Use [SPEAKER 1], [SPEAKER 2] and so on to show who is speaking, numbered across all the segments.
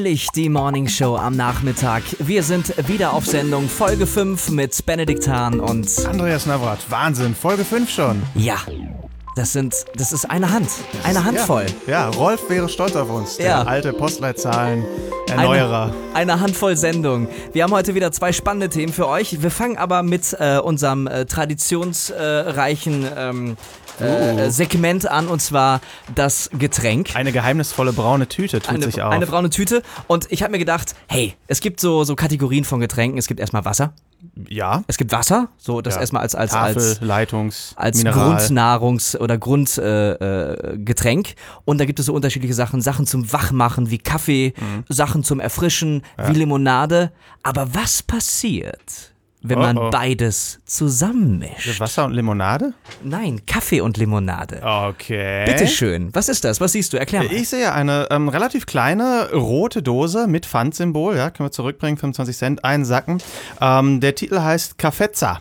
[SPEAKER 1] Neulich die Morning Show am Nachmittag. Wir sind wieder auf Sendung, Folge 5 mit Benedikt Hahn und
[SPEAKER 2] Andreas Navrat, Wahnsinn, Folge 5 schon.
[SPEAKER 1] ja, das sind, das ist eine Hand, eine Handvoll.
[SPEAKER 2] Ja, ja, Rolf wäre stolz auf uns, der
[SPEAKER 1] Ja.
[SPEAKER 2] alte Postleitzahlen-Erneuerer.
[SPEAKER 1] Eine, eine Handvoll Sendung. Wir haben heute wieder zwei spannende Themen für euch. Wir fangen aber mit äh, unserem äh, traditionsreichen ähm, äh, Segment an und zwar das Getränk.
[SPEAKER 2] Eine geheimnisvolle braune Tüte tut
[SPEAKER 1] eine,
[SPEAKER 2] sich auf.
[SPEAKER 1] eine braune Tüte. Und ich habe mir gedacht, hey, es gibt so, so Kategorien von Getränken. Es gibt erstmal Wasser.
[SPEAKER 2] ja,
[SPEAKER 1] Es gibt Wasser, so das
[SPEAKER 2] Ja.
[SPEAKER 1] erstmal als, als,
[SPEAKER 2] Tafel,
[SPEAKER 1] als,
[SPEAKER 2] Leitungs,
[SPEAKER 1] als
[SPEAKER 2] Mineral.
[SPEAKER 1] Grundnahrungs- oder Grundgetränk. Äh, Getränk. Und da gibt es so unterschiedliche Sachen. Sachen zum Wachmachen wie Kaffee,
[SPEAKER 2] Mhm.
[SPEAKER 1] Sachen zum Erfrischen wie Limonade. Aber was passiert, wenn
[SPEAKER 2] Oh,
[SPEAKER 1] man
[SPEAKER 2] oh.
[SPEAKER 1] beides zusammenmischt?
[SPEAKER 2] Wasser und Limonade?
[SPEAKER 1] Nein, Kaffee und Limonade.
[SPEAKER 2] Okay.
[SPEAKER 1] Bitteschön. Was ist das? Was siehst du? Erklär mal.
[SPEAKER 2] Ich sehe eine ähm, relativ kleine rote Dose mit Pfandsymbol, ja, können wir zurückbringen, 25 Cent, einen Sacken. Ähm, der Titel heißt Caffezza.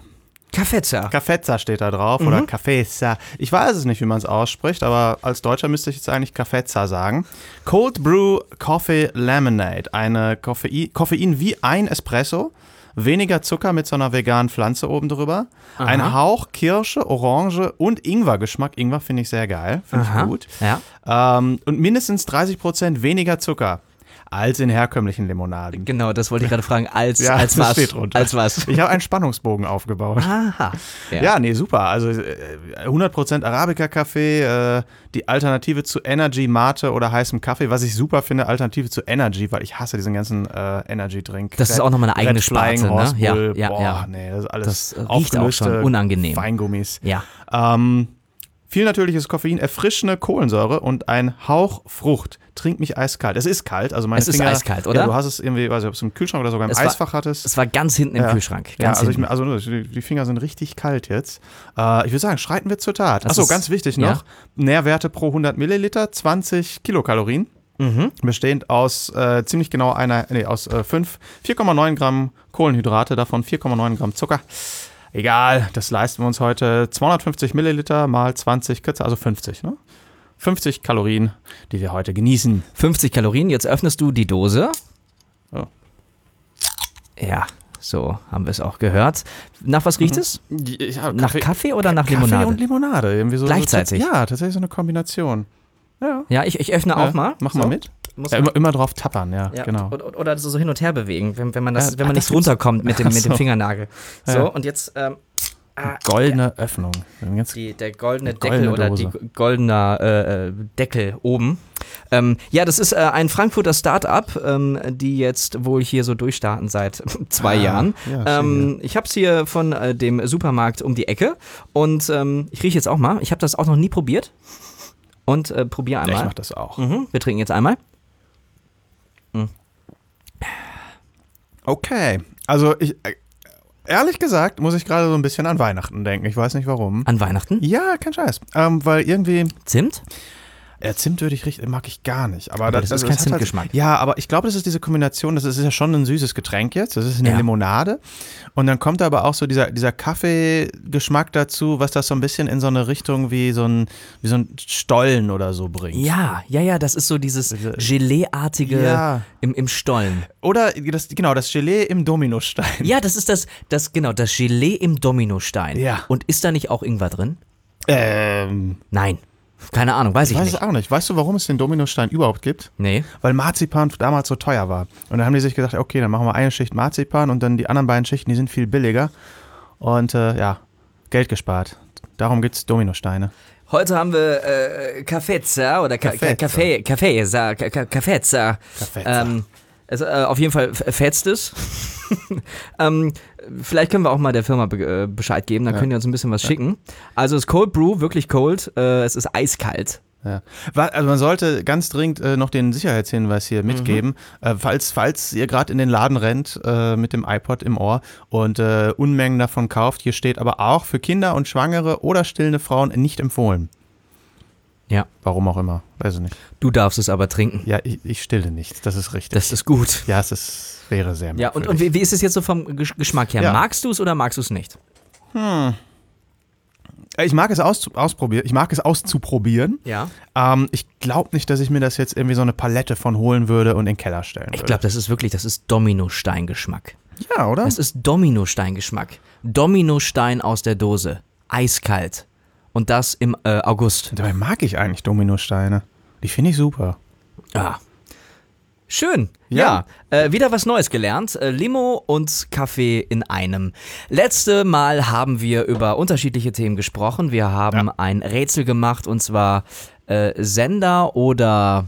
[SPEAKER 1] Kaffeezer.
[SPEAKER 2] Caffezza steht da drauf oder Caffezza. Ich weiß es nicht, wie man es ausspricht, aber als Deutscher müsste ich jetzt eigentlich Caffezza sagen. Cold Brew Coffee Lemonade. Eine Koffein, Koffein wie ein Espresso. Weniger Zucker mit so einer veganen Pflanze oben drüber. Ein Hauch Kirsche, Orange und Ingwer-Geschmack. Ingwer finde ich sehr geil. Finde ich
[SPEAKER 1] Aha.
[SPEAKER 2] gut.
[SPEAKER 1] Ja.
[SPEAKER 2] Ähm, und mindestens 30% weniger Zucker als in herkömmlichen Limonaden.
[SPEAKER 1] Genau, das wollte ich gerade fragen. Als,
[SPEAKER 2] Ja,
[SPEAKER 1] als was?
[SPEAKER 2] steht drunter.
[SPEAKER 1] Als was?
[SPEAKER 2] Ich habe einen Spannungsbogen aufgebaut.
[SPEAKER 1] Aha.
[SPEAKER 2] Ja, nee, super. Also äh, 100% Arabica-Kaffee, äh, die Alternative zu Energy, Mate oder heißem Kaffee, was ich super finde, Alternative zu Energy, weil ich hasse diesen ganzen äh, Energy-Drink.
[SPEAKER 1] Das ist auch nochmal eine eigene
[SPEAKER 2] Red
[SPEAKER 1] Sparte, ne? Ja, ja,
[SPEAKER 2] boah,
[SPEAKER 1] ja.
[SPEAKER 2] nee, das ist alles
[SPEAKER 1] Das riecht auch schon unangenehm.
[SPEAKER 2] Weingummis.
[SPEAKER 1] Ja.
[SPEAKER 2] Ähm, viel natürliches Koffein, erfrischende Kohlensäure und ein Hauch Frucht. Trink mich eiskalt. Es ist kalt, also meine
[SPEAKER 1] Es ist
[SPEAKER 2] Finger,
[SPEAKER 1] eiskalt, oder?
[SPEAKER 2] Ja, du hast es irgendwie, weiß ich, ob es im Kühlschrank oder sogar im
[SPEAKER 1] Es war-
[SPEAKER 2] Eisfach hattest.
[SPEAKER 1] Es war ganz hinten im
[SPEAKER 2] Ja.
[SPEAKER 1] Kühlschrank.
[SPEAKER 2] Ja, also, ich, also die Finger sind richtig kalt jetzt. Äh, ich würde sagen, schreiten wir zur Tat.
[SPEAKER 1] Das
[SPEAKER 2] Achso,
[SPEAKER 1] ist-
[SPEAKER 2] ganz wichtig
[SPEAKER 1] ja.
[SPEAKER 2] noch. Nährwerte pro 100 Milliliter, 20 Kilokalorien.
[SPEAKER 1] Mhm.
[SPEAKER 2] Bestehend aus äh, ziemlich genau einer, nee, aus äh, 5, 4,9 Gramm Kohlenhydrate, davon 4,9 Gramm Zucker. Egal, das leisten wir uns heute. 250 Milliliter mal 20 kürzer, also 50, ne? 50 Kalorien, die wir heute genießen.
[SPEAKER 1] 50 Kalorien, jetzt öffnest du die Dose.
[SPEAKER 2] Oh.
[SPEAKER 1] Ja, so haben wir es auch gehört. Nach was riecht es?
[SPEAKER 2] Ja,
[SPEAKER 1] Nach Kaffee oder nach
[SPEAKER 2] Kaffee
[SPEAKER 1] Limonade?
[SPEAKER 2] und Limonade. Irgendwie so,
[SPEAKER 1] Gleichzeitig?
[SPEAKER 2] So, ja, tatsächlich so eine Kombination. Ja.
[SPEAKER 1] ja, ich, ich öffne
[SPEAKER 2] Ja,
[SPEAKER 1] auch mal.
[SPEAKER 2] Mach
[SPEAKER 1] so.
[SPEAKER 2] mal mit.
[SPEAKER 1] Muss
[SPEAKER 2] Ja, immer, immer drauf tappern, ja,
[SPEAKER 1] Ja,
[SPEAKER 2] genau.
[SPEAKER 1] Oder, oder so hin und her bewegen, wenn, wenn man, das,
[SPEAKER 2] Ja,
[SPEAKER 1] wenn man nicht
[SPEAKER 2] das gibt's-
[SPEAKER 1] runterkommt mit dem, mit dem
[SPEAKER 2] so.
[SPEAKER 1] Fingernagel. So,
[SPEAKER 2] Ja.
[SPEAKER 1] und jetzt ähm, ah,
[SPEAKER 2] Goldene Öffnung.
[SPEAKER 1] Die, der goldene Deckel
[SPEAKER 2] goldene
[SPEAKER 1] oder die goldene äh, äh, Deckel oben. Ähm, ja, das ist äh, ein Frankfurter Start-up, ähm, die jetzt wohl hier so durchstarten seit zwei
[SPEAKER 2] Ah,
[SPEAKER 1] Jahren.
[SPEAKER 2] ja,
[SPEAKER 1] ähm, ich habe es hier von äh, dem Supermarkt um die Ecke und ähm, ich rieche jetzt auch mal. Ich habe das auch noch nie probiert und äh, probiere
[SPEAKER 2] ja,
[SPEAKER 1] einmal.
[SPEAKER 2] ich mach das auch.
[SPEAKER 1] Mhm, wir trinken jetzt einmal.
[SPEAKER 2] Okay. Also ich äh, ehrlich gesagt muss ich gerade so ein bisschen an Weihnachten denken. Ich weiß nicht warum.
[SPEAKER 1] An Weihnachten?
[SPEAKER 2] Ja, kein Scheiß. Ähm, weil irgendwie
[SPEAKER 1] Zimt?
[SPEAKER 2] Ja, Zimt würde ich richtig, mag ich gar nicht. Aber,
[SPEAKER 1] Aber das ist kein
[SPEAKER 2] es hat
[SPEAKER 1] Zimtgeschmack.
[SPEAKER 2] Halt, ja, aber ich glaube, das ist diese Kombination, das ist ja schon ein süßes Getränk jetzt. Das ist eine
[SPEAKER 1] Ja.
[SPEAKER 2] Limonade. Und dann kommt da aber auch so dieser, dieser Kaffeegeschmack dazu, was das so ein bisschen in so eine Richtung wie so ein, wie so ein Stollen oder so bringt.
[SPEAKER 1] Ja, ja, ja, das ist so dieses Gelee-artige
[SPEAKER 2] Ja.
[SPEAKER 1] im, im Stollen.
[SPEAKER 2] Oder das, genau, das Gelee im Dominostein.
[SPEAKER 1] Ja, das ist das, das, genau, das Gelee im Dominostein.
[SPEAKER 2] Ja.
[SPEAKER 1] Und ist da nicht auch Ingwer drin?
[SPEAKER 2] Ähm,
[SPEAKER 1] Nein. Keine Ahnung, weiß
[SPEAKER 2] ich
[SPEAKER 1] ich
[SPEAKER 2] weiß
[SPEAKER 1] nicht.
[SPEAKER 2] es auch nicht. Weißt du, warum es den Dominostein überhaupt gibt?
[SPEAKER 1] Nee.
[SPEAKER 2] Weil Marzipan damals so teuer war. Und dann haben die sich gedacht, okay, dann machen wir eine Schicht Marzipan und dann die anderen beiden Schichten, die sind viel billiger. Und äh, ja, Geld gespart. Darum gibt es Dominosteine.
[SPEAKER 1] Heute haben wir äh, Kaffezza oder Kaffeesa, Ka Ka Kaffezza.
[SPEAKER 2] Kaffezza.
[SPEAKER 1] Ähm, also, äh, auf jeden Fall fetzt es. ähm, vielleicht können wir auch mal der Firma be äh, Bescheid geben, dann
[SPEAKER 2] Ja.
[SPEAKER 1] können die uns ein bisschen was schicken. Also es ist Cold Brew, wirklich cold. Äh, es ist eiskalt.
[SPEAKER 2] Ja. Also man sollte ganz dringend äh, noch den Sicherheitshinweis hier mitgeben, äh, falls, falls ihr gerade in den Laden rennt äh, mit dem iPod im Ohr und äh, Unmengen davon kauft. Hier steht aber auch für Kinder und Schwangere oder stillende Frauen nicht empfohlen.
[SPEAKER 1] Ja.
[SPEAKER 2] Warum auch immer, weiß ich nicht.
[SPEAKER 1] Du darfst es aber trinken.
[SPEAKER 2] Ja, ich, ich stille nicht, das ist richtig.
[SPEAKER 1] Das ist gut.
[SPEAKER 2] ja, es ist, wäre sehr
[SPEAKER 1] Ja, und, und
[SPEAKER 2] merkwürdig.
[SPEAKER 1] wie, wie ist es jetzt so vom Gesch- Geschmack her?
[SPEAKER 2] Ja.
[SPEAKER 1] Magst du es oder magst du es nicht?
[SPEAKER 2] Ich mag es aus, ausprobieren. Ich mag es auszuprobieren.
[SPEAKER 1] Ja.
[SPEAKER 2] Ähm, ich glaube nicht, dass ich mir das jetzt irgendwie so eine Palette von holen würde und in den Keller stellen würde.
[SPEAKER 1] Ich glaube, das ist wirklich, das ist Dominosteingeschmack.
[SPEAKER 2] ja, oder?
[SPEAKER 1] Das ist Dominosteingeschmack. Dominostein aus der Dose. Eiskalt. Und das im äh, August.
[SPEAKER 2] Dabei mag ich eigentlich Dominosteine. Die finde ich super.
[SPEAKER 1] Ja. Schön. Ja.
[SPEAKER 2] Ja.
[SPEAKER 1] Äh, wieder was Neues gelernt. Äh, Limo und Kaffee in einem. Letzte Mal haben wir über unterschiedliche Themen gesprochen. Wir haben
[SPEAKER 2] Ja.
[SPEAKER 1] ein Rätsel gemacht und zwar äh, Sender oder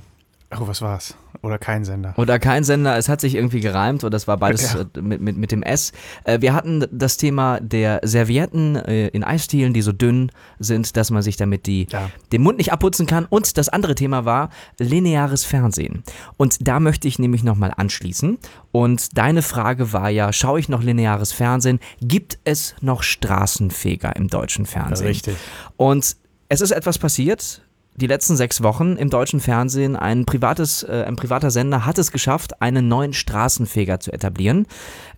[SPEAKER 2] Oh, was war's? Oder kein Sender.
[SPEAKER 1] oder kein Sender. Es hat sich irgendwie gereimt oder das war beides
[SPEAKER 2] Ja.
[SPEAKER 1] äh, mit, mit, mit dem S. Äh, wir hatten das Thema der Servietten äh, in Eisdielen, die so dünn sind, dass man sich damit die,
[SPEAKER 2] Ja.
[SPEAKER 1] den Mund nicht abputzen kann. Und das andere Thema war lineares Fernsehen. Und da möchte ich nämlich nochmal anschließen. Und deine Frage war ja, schaue ich noch lineares Fernsehen? Gibt es noch Straßenfeger im deutschen Fernsehen?
[SPEAKER 2] Richtig.
[SPEAKER 1] Und es ist etwas passiert. Die letzten sechs Wochen im deutschen Fernsehen, ein, privates, äh, ein privater Sender hat es geschafft, einen neuen Straßenfeger zu etablieren.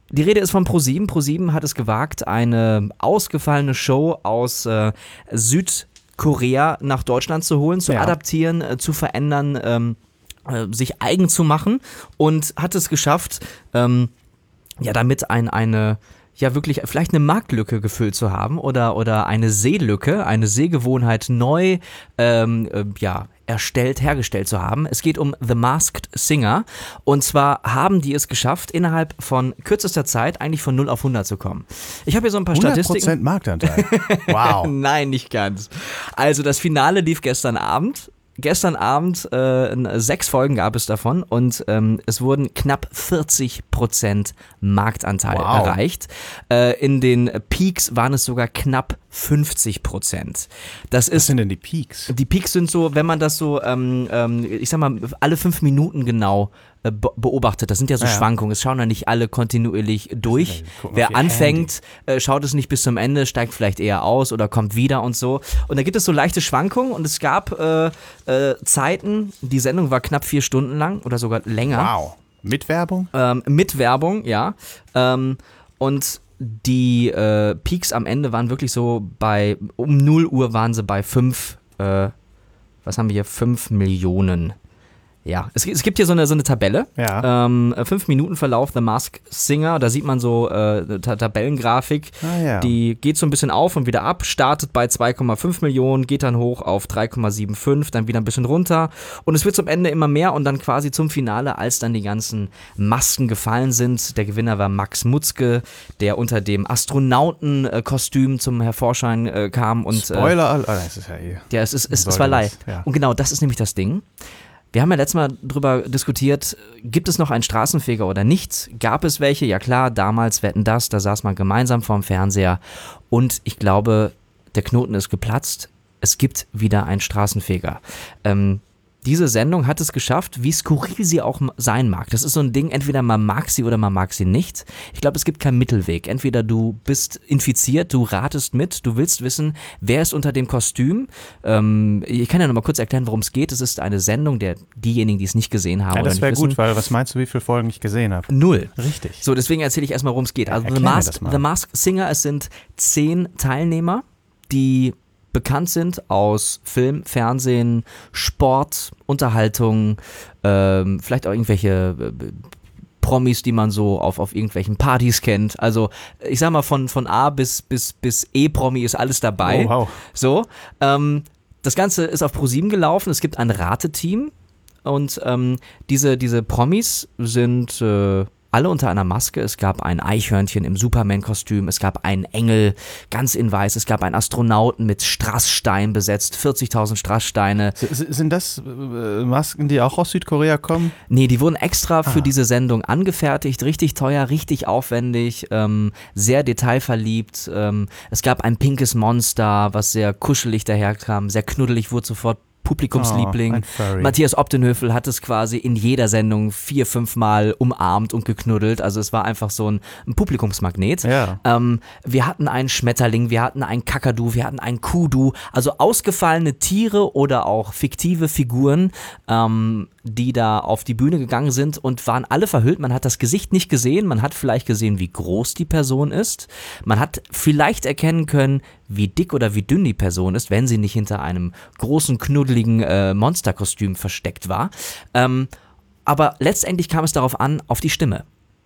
[SPEAKER 1] Die Rede ist von ProSieben. ProSieben hat es gewagt, eine ausgefallene Show aus äh, Südkorea nach Deutschland zu holen, zu
[SPEAKER 2] Ja.
[SPEAKER 1] adaptieren, äh, zu verändern, ähm, äh, sich eigen zu machen und hat es geschafft, ähm, ja, damit ein, eine, ja wirklich vielleicht eine Marktlücke gefüllt zu haben oder, oder eine Sehlücke, eine Sehgewohnheit neu, ähm, äh, ja, erstellt, hergestellt zu haben. Es geht um The Masked Singer und zwar haben die es geschafft, innerhalb von kürzester Zeit eigentlich von 0 auf 100 zu kommen. Ich habe hier so ein paar Statistiken.
[SPEAKER 2] 100% Marktanteil. Wow.
[SPEAKER 1] Nein, nicht ganz. Also das Finale lief gestern Abend. Gestern Abend äh, sechs Folgen gab es davon und ähm, es wurden knapp 40 Prozent Marktanteil
[SPEAKER 2] Wow.
[SPEAKER 1] erreicht. Äh, in den Peaks waren es sogar knapp 50 Prozent. Das
[SPEAKER 2] Was
[SPEAKER 1] ist
[SPEAKER 2] sind denn die Peaks?
[SPEAKER 1] die Peaks sind so, wenn man das so, ähm, ähm, ich sag mal, alle fünf Minuten genau beobachtet. Das sind ja so
[SPEAKER 2] Ja.
[SPEAKER 1] Schwankungen. Es schauen ja nicht alle kontinuierlich durch.
[SPEAKER 2] gucken
[SPEAKER 1] Wer anfängt, äh, schaut es nicht bis zum Ende, steigt vielleicht eher aus oder kommt wieder und so. Und da gibt es so leichte Schwankungen und es gab äh, äh, Zeiten, die Sendung war knapp vier Stunden lang oder sogar länger.
[SPEAKER 2] Wow. Mit Werbung?
[SPEAKER 1] Ähm, mit Werbung, ja. Ähm, und die äh, Peaks am Ende waren wirklich so bei, um 0 Uhr waren sie bei 5, äh, was haben wir hier, 5 Millionen. Ja, es, es gibt hier so eine, so eine Tabelle.
[SPEAKER 2] Ja.
[SPEAKER 1] Ähm, 5 Minuten Verlauf The Mask Singer, da sieht man so äh, Ta Tabellengrafik.
[SPEAKER 2] Ah, ja.
[SPEAKER 1] Die geht so ein bisschen auf und wieder ab, startet bei 2,5 Millionen, geht dann hoch auf 3,75, dann wieder ein bisschen runter und es wird zum Ende immer mehr und dann quasi zum Finale, als dann die ganzen Masken gefallen sind. Der Gewinner war Max Mutzke, der unter dem Astronautenkostüm zum Hervorschein äh, kam und äh,
[SPEAKER 2] Spoiler, all- ah, das ist ja eh.
[SPEAKER 1] ja, es, ist, es, es war live.
[SPEAKER 2] ja.
[SPEAKER 1] Und genau das ist nämlich das Ding. Wir haben ja letztes Mal drüber diskutiert, gibt es noch einen Straßenfeger oder nicht? Gab es welche? Ja klar, damals wetten das, da saß man gemeinsam vorm Fernseher und ich glaube, der Knoten ist geplatzt. Es gibt wieder einen Straßenfeger. Ähm, diese Sendung hat es geschafft, wie skurril sie auch sein mag. Das ist so ein Ding, entweder man mag sie oder man mag sie nicht. Ich glaube, es gibt keinen Mittelweg. Entweder du bist infiziert, du ratest mit, du willst wissen, wer ist unter dem Kostüm. Ähm, ich kann ja noch mal kurz erklären, worum es geht. Es ist eine Sendung, der diejenigen, die es nicht gesehen haben
[SPEAKER 2] Ja, das wäre gut, weil was meinst du, wie viele Folgen ich gesehen habe?
[SPEAKER 1] null.
[SPEAKER 2] Richtig.
[SPEAKER 1] So, deswegen erzähle ich erstmal, worum es geht. Also The Mask. The Mask Singer, es sind zehn Teilnehmer, die bekannt sind aus Film, Fernsehen, Sport, Unterhaltung, ähm, vielleicht auch irgendwelche äh, Promis, die man so auf, auf irgendwelchen Partys kennt. Also ich sag mal, von, von A bis, bis, bis E-Promi ist alles dabei.
[SPEAKER 2] Oh, wow.
[SPEAKER 1] So, ähm, das Ganze ist auf ProSieben gelaufen. Es gibt ein Rateteam und ähm, diese, diese Promis sind äh, alle unter einer Maske. Es gab ein Eichhörnchen im Superman-Kostüm, es gab einen Engel ganz in weiß, es gab einen Astronauten mit Strassstein besetzt, 40.000 Strasssteine.
[SPEAKER 2] S- Sind das äh, Masken, die auch aus Südkorea kommen?
[SPEAKER 1] Nee, die wurden extra für
[SPEAKER 2] Ah.
[SPEAKER 1] diese Sendung angefertigt, richtig teuer, richtig aufwendig, ähm, sehr detailverliebt. Ähm, es gab ein pinkes Monster, was sehr kuschelig daherkam, sehr knuddelig, wurde sofort Publikumsliebling.
[SPEAKER 2] Oh.
[SPEAKER 1] Matthias Optenhöfel hat es quasi in jeder Sendung vier, fünf Mal umarmt und geknuddelt. Also es war einfach so ein, ein Publikumsmagnet.
[SPEAKER 2] Ja.
[SPEAKER 1] Ähm, wir hatten einen Schmetterling, wir hatten einen Kakadu, wir hatten einen Kudu, also ausgefallene Tiere oder auch fiktive Figuren. Ähm, die da auf die Bühne gegangen sind und waren alle verhüllt. Man hat das Gesicht nicht gesehen, man hat vielleicht gesehen, wie groß die Person ist. Man hat vielleicht erkennen können, wie dick oder wie dünn die Person ist, wenn sie nicht hinter einem großen, knuddeligen äh, Monsterkostüm versteckt war. Ähm, aber letztendlich kam es darauf an, auf die Stimme.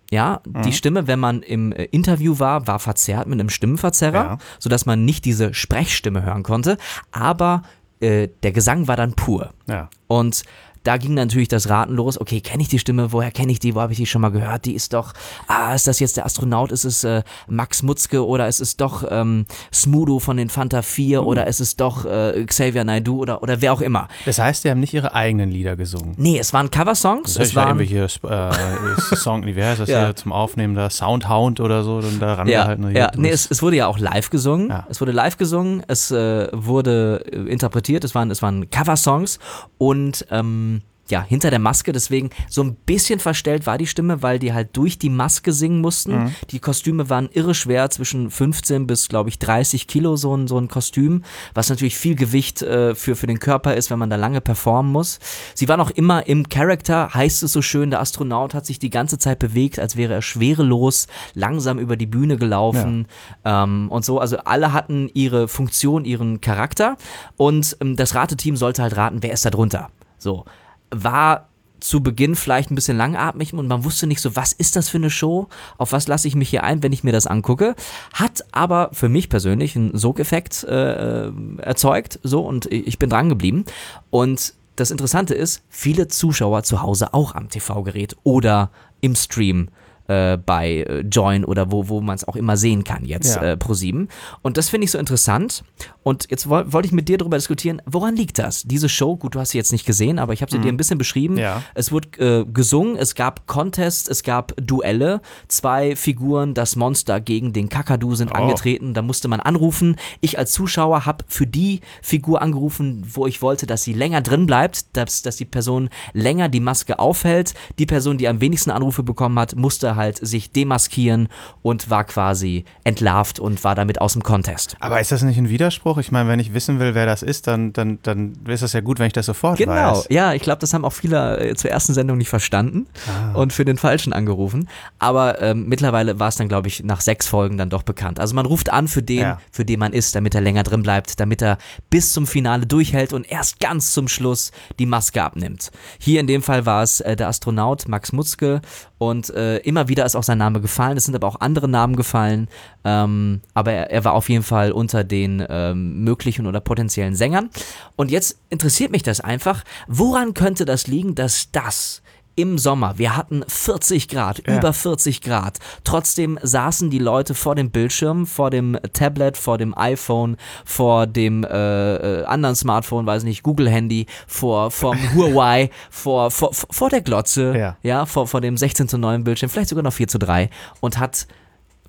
[SPEAKER 1] Ja, mhm. die Stimme, wenn man im äh, Interview war, war verzerrt mit einem Stimmenverzerrer, ja. sodass man nicht diese Sprechstimme hören konnte. Aber äh, der Gesang war dann pur. Ja. Und da ging natürlich das Raten los. Okay, kenne ich die Stimme? Woher kenne ich die? Wo habe ich die schon mal gehört? Die ist doch, ah, ist das jetzt der Astronaut? Ist es äh, Max Mutzke oder ist es doch ähm, Smudo von den Fanta 4 mhm. oder ist es doch äh, Xavier Naidoo oder, oder wer auch immer?
[SPEAKER 2] Das heißt, die haben nicht ihre eigenen Lieder gesungen?
[SPEAKER 1] Nee, es waren Coversongs.
[SPEAKER 2] Es waren irgendwelche äh, Song, wie heißt das ja. hier zum Aufnehmen da? Soundhound oder so, dann da ran
[SPEAKER 1] ja, Ja, nee, es, es, wurde ja auch live gesungen. Ja. Es wurde live gesungen, es äh, wurde äh, interpretiert, es waren, es waren Coversongs und ähm, ja, hinter der Maske, deswegen so ein bisschen verstellt war die Stimme, weil die halt durch die Maske singen mussten. Mhm. Die Kostüme waren irre schwer, zwischen 15 bis, glaube ich, 30 Kilo so ein, so ein Kostüm, was natürlich viel Gewicht äh, für, für den Körper ist, wenn man da lange performen muss. Sie waren auch immer im Charakter, heißt es so schön, der Astronaut hat sich die ganze Zeit bewegt, als wäre er schwerelos, langsam über die Bühne gelaufen ja. ähm, und so. Also alle hatten ihre Funktion, ihren Charakter und ähm, das Rateteam sollte halt raten, wer ist da drunter. So war zu Beginn vielleicht ein bisschen langatmig und man wusste nicht so, was ist das für eine Show? Auf was lasse ich mich hier ein, wenn ich mir das angucke? Hat aber für mich persönlich einen Sogeffekt äh, erzeugt, so und ich bin dran geblieben. Und das Interessante ist, viele Zuschauer zu Hause auch am TV-Gerät oder im Stream äh, bei äh, Join oder wo, wo man es auch immer sehen kann jetzt ja. äh, pro 7. Und das finde ich so interessant. Und jetzt wollte wollt ich mit dir darüber diskutieren, woran liegt das? Diese Show, gut, du hast sie jetzt nicht gesehen, aber ich habe sie mhm. dir ein bisschen beschrieben. Ja. Es wurde äh, gesungen, es gab Contests, es gab Duelle. Zwei Figuren, das Monster gegen den Kakadu sind oh. angetreten. Da musste man anrufen. Ich als Zuschauer habe für die Figur angerufen, wo ich wollte, dass sie länger drin bleibt, dass, dass die Person länger die Maske aufhält. Die Person, die am wenigsten Anrufe bekommen hat, musste halt sich demaskieren und war quasi entlarvt und war damit aus dem Contest.
[SPEAKER 2] Aber ist das nicht ein Widerspruch? Ich meine, wenn ich wissen will, wer das ist, dann, dann, dann ist das ja gut, wenn ich das sofort
[SPEAKER 1] genau.
[SPEAKER 2] weiß.
[SPEAKER 1] Genau, ja, ich glaube, das haben auch viele äh, zur ersten Sendung nicht verstanden ah. und für den Falschen angerufen. Aber ähm, mittlerweile war es dann, glaube ich, nach sechs Folgen dann doch bekannt. Also man ruft an für den, ja. für den man ist, damit er länger drin bleibt, damit er bis zum Finale durchhält und erst ganz zum Schluss die Maske abnimmt. Hier in dem Fall war es äh, der Astronaut Max Mutzke und äh, immer wieder ist auch sein Name gefallen. Es sind aber auch andere Namen gefallen. Ähm, aber er, er, war auf jeden Fall unter den ähm, möglichen oder potenziellen Sängern. Und jetzt interessiert mich das einfach. Woran könnte das liegen, dass das im Sommer. Wir hatten 40 Grad, ja. über 40 Grad. Trotzdem saßen die Leute vor dem Bildschirm, vor dem Tablet, vor dem iPhone, vor dem äh, äh anderen Smartphone, weiß nicht, Google-Handy, vor vom Huawei, vor, vor, vor der Glotze, ja, ja vor, vor dem 16 zu 9 Bildschirm, vielleicht sogar noch 4 zu 3 und hat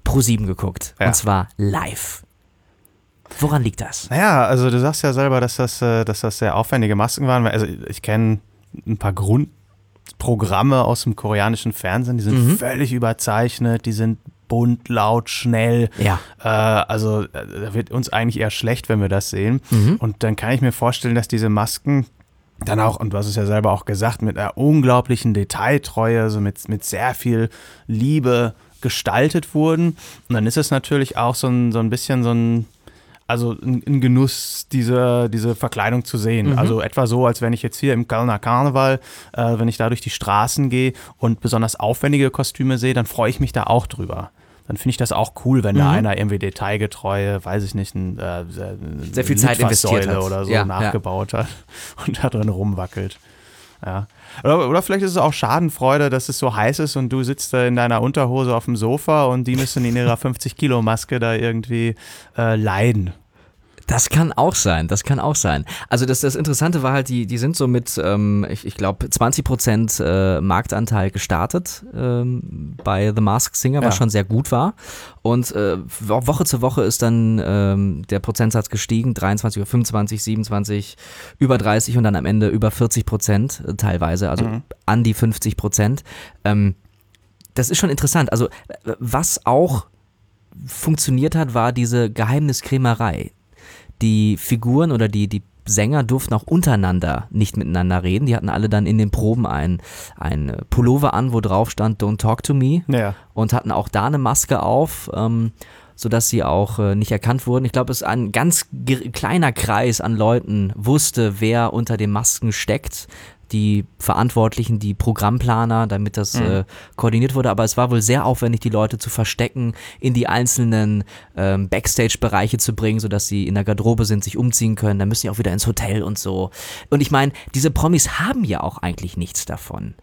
[SPEAKER 1] Pro 7 geguckt. Ja. Und zwar live. Woran liegt das?
[SPEAKER 2] Naja, also du sagst ja selber, dass das, äh, dass das sehr aufwendige Masken waren. Also ich kenne ein paar Grund Programme aus dem koreanischen Fernsehen, die sind mhm. völlig überzeichnet, die sind bunt, laut, schnell. Ja. Äh, also äh, da wird uns eigentlich eher schlecht, wenn wir das sehen. Mhm. Und dann kann ich mir vorstellen, dass diese Masken dann auch, und du hast es ja selber auch gesagt, mit einer unglaublichen Detailtreue, also mit, mit sehr viel Liebe gestaltet wurden. Und dann ist es natürlich auch so ein, so ein bisschen so ein also ein, Genuss, diese, diese Verkleidung zu sehen. Mhm. Also etwa so, als wenn ich jetzt hier im Kölner Karneval, äh, wenn ich da durch die Straßen gehe und besonders aufwendige Kostüme sehe, dann freue ich mich da auch drüber dann finde ich das auch cool, wenn mhm. da einer irgendwie detailgetreue, weiß ich nicht, ein, äh,
[SPEAKER 1] sehr viel Zeit investiert hat.
[SPEAKER 2] oder so ja, nachgebaut ja. hat und da drin rumwackelt. Ja. Oder, oder, vielleicht ist es auch Schadenfreude, dass es so heiß ist und du sitzt da in deiner Unterhose auf dem Sofa und die müssen in ihrer 50-Kilo-Maske da irgendwie äh, leiden.
[SPEAKER 1] Das kann auch sein, das kann auch sein. Also das, das Interessante war halt, die, die sind so mit, ähm, ich, ich glaube, 20% äh, Marktanteil gestartet ähm, bei The Masked Singer, was ja. schon sehr gut war. Und äh, Woche zu Woche ist dann ähm, der Prozentsatz gestiegen, 23 oder 25, 27, über 30 und dann am Ende über 40 Prozent äh, teilweise, also mhm. an die 50 Prozent. Ähm, das ist schon interessant. Also was auch funktioniert hat, war diese Geheimniskrämerei die Figuren oder die, die Sänger durften auch untereinander nicht miteinander reden. Die hatten alle dann in den Proben ein, ein Pullover an, wo drauf stand Don't Talk to Me
[SPEAKER 2] Ja.
[SPEAKER 1] und hatten auch da eine Maske auf. Ähm, sodass sie auch äh, nicht erkannt wurden. Ich glaube, es ein ganz kleiner Kreis an Leuten wusste, wer unter den Masken steckt. Die Verantwortlichen, die Programmplaner, damit das äh, koordiniert wurde. Aber es war wohl sehr aufwendig, die Leute zu verstecken, in die einzelnen ähm, Backstage-Bereiche zu bringen, sodass sie in der Garderobe sind, sich umziehen können. Dann müssen sie auch wieder ins Hotel und so. Und ich meine, diese Promis haben ja auch eigentlich nichts davon.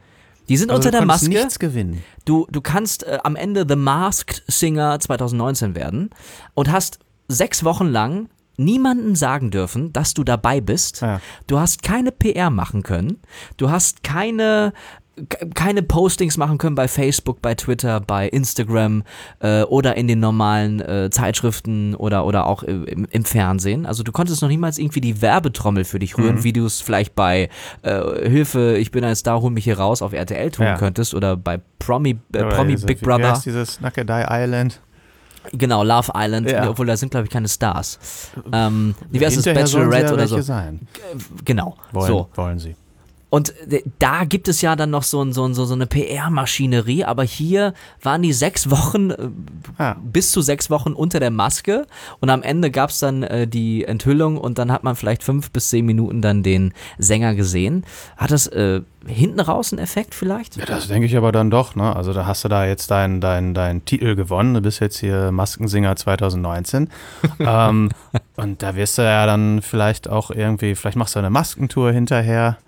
[SPEAKER 1] Die sind
[SPEAKER 2] Also
[SPEAKER 1] unter der Maske.
[SPEAKER 2] nichts gewinnen.
[SPEAKER 1] Du, du kannst äh, am Ende The Masked Singer 2019 werden und hast sechs Wochen lang niemanden sagen dürfen, dass du dabei bist.
[SPEAKER 2] Ja.
[SPEAKER 1] Du hast keine PR machen können. Du hast keine ke- keine Postings machen können bei Facebook, bei Twitter, bei Instagram äh, oder in den normalen äh, Zeitschriften oder, oder auch im, im Fernsehen. Also du konntest noch niemals irgendwie die Werbetrommel für dich
[SPEAKER 2] Mhm.
[SPEAKER 1] rühren, wie du es vielleicht bei äh, Hilfe, ich bin ein Star, hol mich hier raus auf RTL tun
[SPEAKER 2] Ja.
[SPEAKER 1] könntest oder bei Promi, äh, Promi Big
[SPEAKER 2] Wie
[SPEAKER 1] Brother.
[SPEAKER 2] heißt dieses Nakadai Island?
[SPEAKER 1] Genau, Love Island,
[SPEAKER 2] Ja.
[SPEAKER 1] obwohl da sind glaube ich keine Stars. Ähm, wie heißt es,
[SPEAKER 2] sie
[SPEAKER 1] Bachelorette
[SPEAKER 2] ja
[SPEAKER 1] oder so.
[SPEAKER 2] sein.
[SPEAKER 1] Genau,
[SPEAKER 2] Wollen,
[SPEAKER 1] so.
[SPEAKER 2] wollen sie.
[SPEAKER 1] Und äh, da gibt es ja dann noch so, ein, so, ein, so, eine PR-Maschinerie, aber hier waren die sechs Wochen, äh,
[SPEAKER 2] Ja.
[SPEAKER 1] bis zu sechs Wochen unter der Maske und am Ende gab es dann äh, die Enthüllung und dann hat man vielleicht fünf bis zehn Minuten dann den Sänger gesehen. Hat das äh, hinten raus einen Effekt vielleicht?
[SPEAKER 2] Ja, das denke ich aber dann doch, ne? Also da hast du da jetzt deinen dein, dein Titel gewonnen, du bist jetzt hier Maskensinger 2019. ähm, und da wirst du ja dann vielleicht auch irgendwie, vielleicht machst du eine Maskentour hinterher.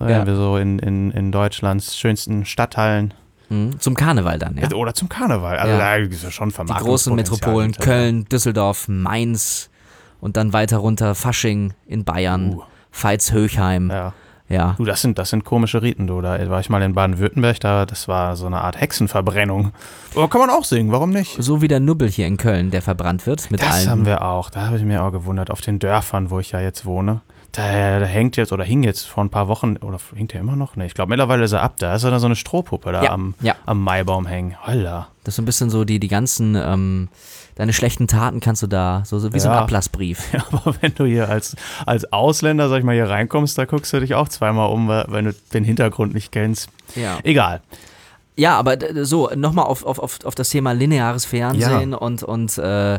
[SPEAKER 1] Ja.
[SPEAKER 2] Irgendwie so in, in, in Deutschlands schönsten Stadtteilen.
[SPEAKER 1] Mhm. Zum Karneval dann, ja.
[SPEAKER 2] Oder zum Karneval. Also
[SPEAKER 1] Ja.
[SPEAKER 2] da ist ja schon
[SPEAKER 1] Die großen Metropolen. Köln, Düsseldorf, Mainz und dann weiter runter Fasching in Bayern,
[SPEAKER 2] Uh.
[SPEAKER 1] Veitshöchheim.
[SPEAKER 2] Ja.
[SPEAKER 1] Ja.
[SPEAKER 2] Du, das sind, das sind komische Riten, du. Da war ich mal in Baden-Württemberg, da, das war so eine Art Hexenverbrennung. Aber kann man auch singen, warum nicht?
[SPEAKER 1] So wie der Nubbel hier in Köln, der verbrannt wird mit
[SPEAKER 2] Das
[SPEAKER 1] allen.
[SPEAKER 2] haben wir auch. Da habe ich mir auch gewundert. Auf den Dörfern, wo ich ja jetzt wohne. Da, da hängt jetzt oder hing jetzt vor ein paar Wochen, oder hängt er immer noch? Ne, ich glaube mittlerweile ist er ab. Da ist da so eine Strohpuppe da
[SPEAKER 1] Ja,
[SPEAKER 2] am,
[SPEAKER 1] ja.
[SPEAKER 2] am Maibaum hängen. Holla.
[SPEAKER 1] Das ist so ein bisschen so die, die ganzen, ähm, deine schlechten Taten kannst du da, so, so wie so ein
[SPEAKER 2] Ja.
[SPEAKER 1] Ablassbrief.
[SPEAKER 2] Ja, aber wenn du hier als, als Ausländer, sag ich mal, hier reinkommst, da guckst du dich auch zweimal um, wenn du den Hintergrund nicht kennst.
[SPEAKER 1] Ja.
[SPEAKER 2] Egal.
[SPEAKER 1] Ja, aber so, nochmal auf, auf, auf, auf das Thema lineares Fernsehen
[SPEAKER 2] Ja.
[SPEAKER 1] und, und äh, äh,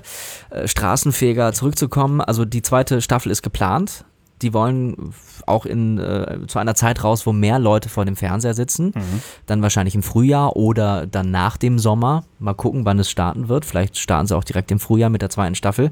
[SPEAKER 1] Straßenfeger zurückzukommen. Also die zweite Staffel ist geplant. Die wollen auch in, äh, zu einer Zeit raus, wo mehr Leute vor dem Fernseher sitzen. Dann wahrscheinlich im Frühjahr oder dann nach dem Sommer. Mal gucken, wann es starten wird. Vielleicht starten sie auch direkt im Frühjahr mit der zweiten Staffel. Äh,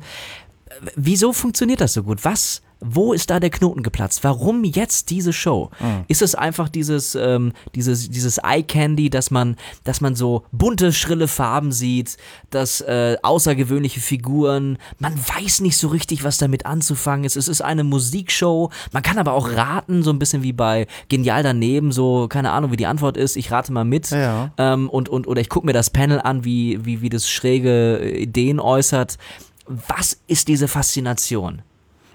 [SPEAKER 1] Wieso funktioniert das so gut? Was, wo ist da der Knoten geplatzt? Warum jetzt diese Show? Ist es einfach dieses, ähm, dieses, dieses Eye Candy, dass man, dass man so bunte, schrille Farben sieht, dass äh, außergewöhnliche Figuren, man weiß nicht so richtig, was damit anzufangen ist. Es ist eine Musikshow, man kann aber auch raten, so ein bisschen wie bei Genial daneben, so, keine Ahnung, wie die Antwort ist, ich rate mal mit.
[SPEAKER 2] Ja.
[SPEAKER 1] Ähm, und, und, oder ich gucke mir das Panel an, wie, wie, wie das schräge Ideen äußert. Was ist diese Faszination?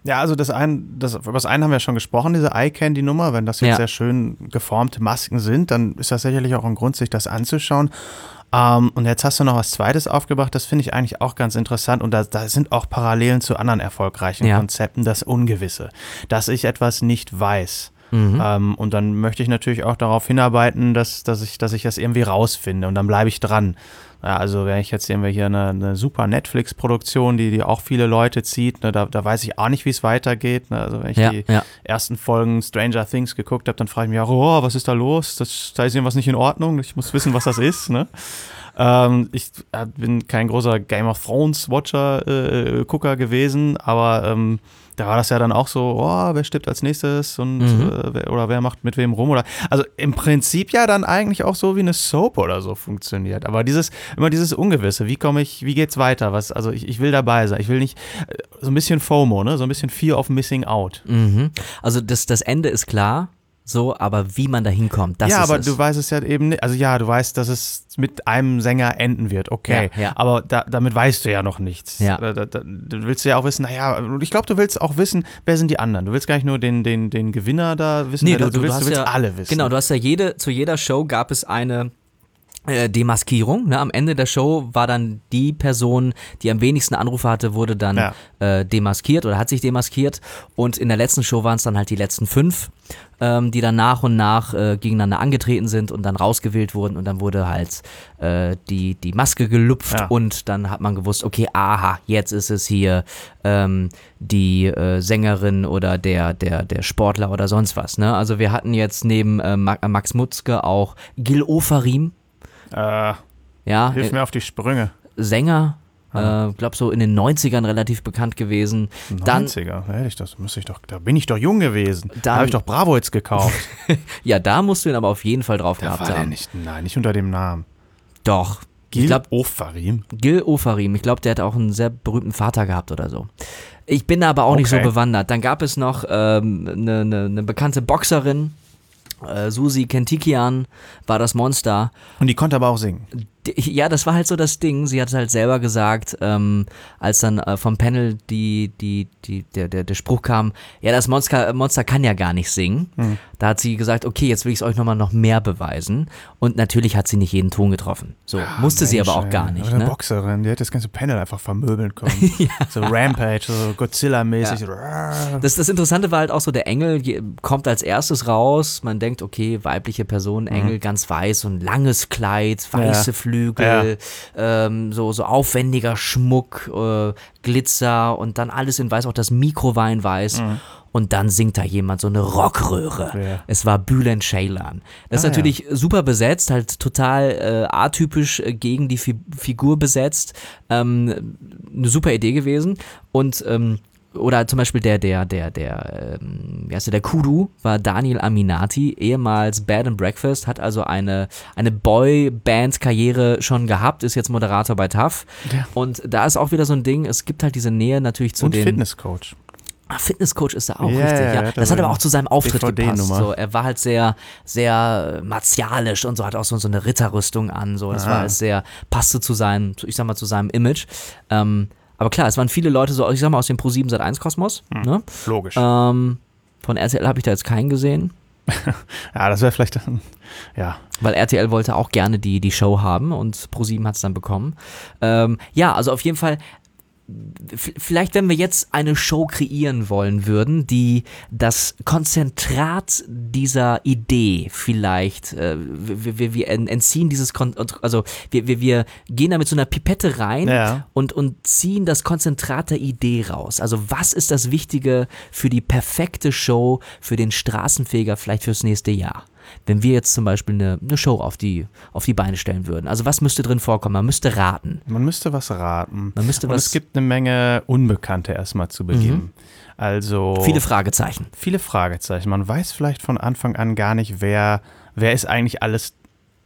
[SPEAKER 2] Ja, also das ein, das, über das eine haben wir schon gesprochen, diese Eye-Candy-Nummer. Wenn das jetzt
[SPEAKER 1] Ja.
[SPEAKER 2] sehr schön geformte Masken sind, dann ist das sicherlich auch ein Grund, sich das anzuschauen. Ähm, und jetzt hast du noch was Zweites aufgebracht, das finde ich eigentlich auch ganz interessant. Und da, da sind auch Parallelen zu anderen erfolgreichen
[SPEAKER 1] Ja.
[SPEAKER 2] Konzepten, das Ungewisse, dass ich etwas nicht weiß.
[SPEAKER 1] Mhm.
[SPEAKER 2] Ähm, und dann möchte ich natürlich auch darauf hinarbeiten, dass, dass, ich, dass ich das irgendwie rausfinde und dann bleibe ich dran. Ja, also wenn ich jetzt irgendwie hier eine, eine super Netflix-Produktion, die, die auch viele Leute zieht, ne, da, da weiß ich auch nicht, wie es weitergeht. Ne? Also wenn ich
[SPEAKER 1] Ja,
[SPEAKER 2] die
[SPEAKER 1] ja.
[SPEAKER 2] ersten Folgen Stranger Things geguckt habe, dann frage ich mich auch, oh, was ist da los? Das, da ist irgendwas nicht in Ordnung. Ich muss wissen, was das ist. Ne? Ähm, ich äh, bin kein großer Game of Thrones-Watcher, äh, Gucker gewesen, aber ähm, da war das ja dann auch so, oh, wer stirbt als nächstes und
[SPEAKER 1] Mhm.
[SPEAKER 2] äh, wer, oder wer macht mit wem rum oder also im Prinzip ja dann eigentlich auch so wie eine Soap oder so funktioniert. Aber dieses, immer dieses Ungewisse, wie komme ich, wie geht's weiter? Was, also ich, ich will dabei sein. Ich will nicht äh, so ein bisschen FOMO, ne? So ein bisschen Fear of Missing Out.
[SPEAKER 1] Mhm. Also das, das Ende ist klar, so, aber wie man da hinkommt, das
[SPEAKER 2] ja,
[SPEAKER 1] ist
[SPEAKER 2] aber
[SPEAKER 1] es.
[SPEAKER 2] du weißt es ja eben nicht. Also ja, du weißt, dass es mit einem Sänger enden wird, okay.
[SPEAKER 1] Ja, ja.
[SPEAKER 2] Aber da, damit weißt du ja noch nichts.
[SPEAKER 1] Ja.
[SPEAKER 2] Da, da, da, du willst ja auch wissen, naja, ich glaube, du willst auch wissen, wer sind die anderen. Du willst gar nicht nur den, den, den Gewinner da wissen,
[SPEAKER 1] Nee, du,
[SPEAKER 2] du, du, willst, du willst
[SPEAKER 1] ja,
[SPEAKER 2] alle wissen.
[SPEAKER 1] Genau, du hast ja jede, zu jeder Show gab es eine äh, Demaskierung. Ne? Am Ende der Show war dann die Person, die am wenigsten Anrufe hatte, wurde dann
[SPEAKER 2] Ja.
[SPEAKER 1] äh, demaskiert oder hat sich demaskiert. Und in der letzten Show waren es dann halt die letzten fünf, ähm, die dann nach und nach äh, gegeneinander angetreten sind und dann rausgewählt wurden. Und dann wurde halt äh, die, die Maske gelupft
[SPEAKER 2] Ja.
[SPEAKER 1] und dann hat man gewusst, okay, aha, jetzt ist es hier ähm, die äh, Sängerin oder der, der, der Sportler oder sonst was. Ne? Also wir hatten jetzt neben äh, Ma Max Mutzke auch Gil Ofarim.
[SPEAKER 2] Äh,
[SPEAKER 1] Ja,
[SPEAKER 2] hilf
[SPEAKER 1] äh,
[SPEAKER 2] mir auf die Sprünge.
[SPEAKER 1] Sänger, äh, glaub so in den 90ern relativ bekannt gewesen. Dann,
[SPEAKER 2] 90er, da, hätte ich das, müsste ich doch, da bin ich doch jung gewesen. Da
[SPEAKER 1] Dann-
[SPEAKER 2] habe ich doch Bravo jetzt gekauft.
[SPEAKER 1] ja, da musst du ihn aber auf jeden Fall drauf
[SPEAKER 2] Da
[SPEAKER 1] gehabt
[SPEAKER 2] war der
[SPEAKER 1] haben.
[SPEAKER 2] nicht, nein, nicht unter dem Namen.
[SPEAKER 1] Doch.
[SPEAKER 2] Gil
[SPEAKER 1] Ich glaube,
[SPEAKER 2] Ofarim.
[SPEAKER 1] Gil Ofarim, ich glaube, der hat auch einen sehr berühmten Vater gehabt oder so. Ich bin da aber auch nicht so
[SPEAKER 2] Okay.
[SPEAKER 1] bewandert. Dann gab es noch eine ne, ne, ne bekannte Boxerin, Susi Kentikian war das Monster.
[SPEAKER 2] Und die konnte aber auch singen.
[SPEAKER 1] Ja, das war halt so das Ding. Sie hat halt selber gesagt, ähm, als dann äh, vom Panel die, die, die, der, der, der Spruch kam, ja, das Monster, Monster kann ja gar nicht singen. Da hat sie gesagt, okay, jetzt will ich es euch nochmal noch mehr beweisen. Und natürlich hat sie nicht jeden Ton getroffen. So, musste sie aber auch
[SPEAKER 2] Mensch,
[SPEAKER 1] gar nicht.
[SPEAKER 2] Aber Eine
[SPEAKER 1] Ne?
[SPEAKER 2] Boxerin, die hätte das ganze Panel einfach vermöbeln können. So Rampage, so Godzilla-mäßig. so,
[SPEAKER 1] Das, das Interessante war halt auch so, der Engel kommt als erstes raus. Man denkt, okay, weibliche Person, Engel, ganz weiß, so ein langes Kleid, weiße
[SPEAKER 2] Ja.
[SPEAKER 1] Flügel, ähm, so, so aufwendiger Schmuck, äh, Glitzer und dann alles in weiß, auch das Mikrowein weiß. Und dann singt da jemand so eine Rockröhre.
[SPEAKER 2] Ja.
[SPEAKER 1] Es war Bülent Ceylan. Das ist
[SPEAKER 2] Ah,
[SPEAKER 1] natürlich super besetzt, halt total äh, atypisch äh, gegen die Fi Figur besetzt. Ähm, eine super Idee gewesen. Und ähm, oder zum Beispiel der, der, der, der, ähm, wie heißt der, der Kudu war Daniel Aminati, ehemals Bad and Breakfast, hat also eine, eine Boy-Band-Karriere schon gehabt, ist jetzt Moderator bei TAF.
[SPEAKER 2] Ja.
[SPEAKER 1] Und da ist auch wieder so ein Ding, es gibt halt diese Nähe natürlich zu
[SPEAKER 2] Und
[SPEAKER 1] den.
[SPEAKER 2] Fitnesscoach.
[SPEAKER 1] Ah, Fitnesscoach ist er auch,
[SPEAKER 2] Ja,
[SPEAKER 1] richtig.
[SPEAKER 2] ja,
[SPEAKER 1] Das
[SPEAKER 2] da
[SPEAKER 1] hat aber auch zu seinem Auftritt gepasst. So, er war halt sehr, sehr martialisch und so, hat auch so, so eine Ritterrüstung an. So. Das
[SPEAKER 2] Ah.
[SPEAKER 1] war alles sehr, passte zu seinem, ich sag mal, zu seinem Image. Ähm, aber klar, es waren viele Leute, so, ich sag mal, aus dem Pro7 Sat 1 Kosmos.
[SPEAKER 2] Hm.
[SPEAKER 1] Ne?
[SPEAKER 2] Logisch.
[SPEAKER 1] Ähm, von RTL habe ich da jetzt keinen gesehen.
[SPEAKER 2] ja, das wäre vielleicht, ja.
[SPEAKER 1] Weil RTL wollte auch gerne die, die Show haben und Pro7 hat es dann bekommen. Ähm, ja, also auf jeden Fall, vielleicht wenn wir jetzt eine Show kreieren wollen würden, die das Konzentrat dieser Idee vielleicht, äh, wir, wir, wir en- entziehen dieses, Kon also wir, wir, wir gehen da mit so einer Pipette rein
[SPEAKER 2] Ja.
[SPEAKER 1] und, und ziehen das Konzentrat der Idee raus. Also was ist das Wichtige für die perfekte Show, für den Straßenfeger vielleicht fürs nächste Jahr? Wenn wir jetzt zum Beispiel eine, eine Show auf die, auf die Beine stellen würden. Also was müsste drin vorkommen? Man müsste raten.
[SPEAKER 2] Man müsste was raten.
[SPEAKER 1] Man müsste
[SPEAKER 2] Und
[SPEAKER 1] was-
[SPEAKER 2] es gibt eine Menge Unbekannte erstmal zu Beginn. Also
[SPEAKER 1] Viele Fragezeichen.
[SPEAKER 2] viele Fragezeichen. Man weiß vielleicht von Anfang an gar nicht, wer, wer ist eigentlich alles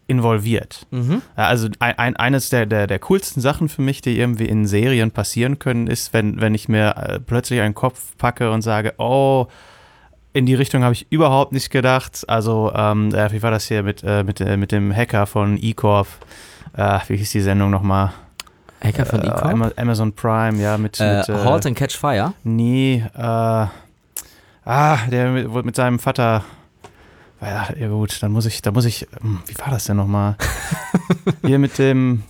[SPEAKER 2] involviert.
[SPEAKER 1] Mhm.
[SPEAKER 2] Also ein, ein, eines der, der, der coolsten Sachen für mich, die irgendwie in Serien passieren können, ist, wenn, wenn ich mir äh, plötzlich einen Kopf packe und sage, oh, in die Richtung habe ich überhaupt nicht gedacht. Also, ähm, äh, wie war das hier mit, äh, mit, äh, mit dem Hacker von E-Corp? Äh, wie hieß die Sendung nochmal?
[SPEAKER 1] Hacker von
[SPEAKER 2] Äh. Ama- Amazon Prime, ja, mit,
[SPEAKER 1] Äh,
[SPEAKER 2] mit
[SPEAKER 1] Halt and Catch Fire.
[SPEAKER 2] Nee, äh, ah, der mit, mit seinem Vater. Ja, ja gut, dann muss ich, da muss ich, hm, wie war das denn nochmal? Hier mit dem,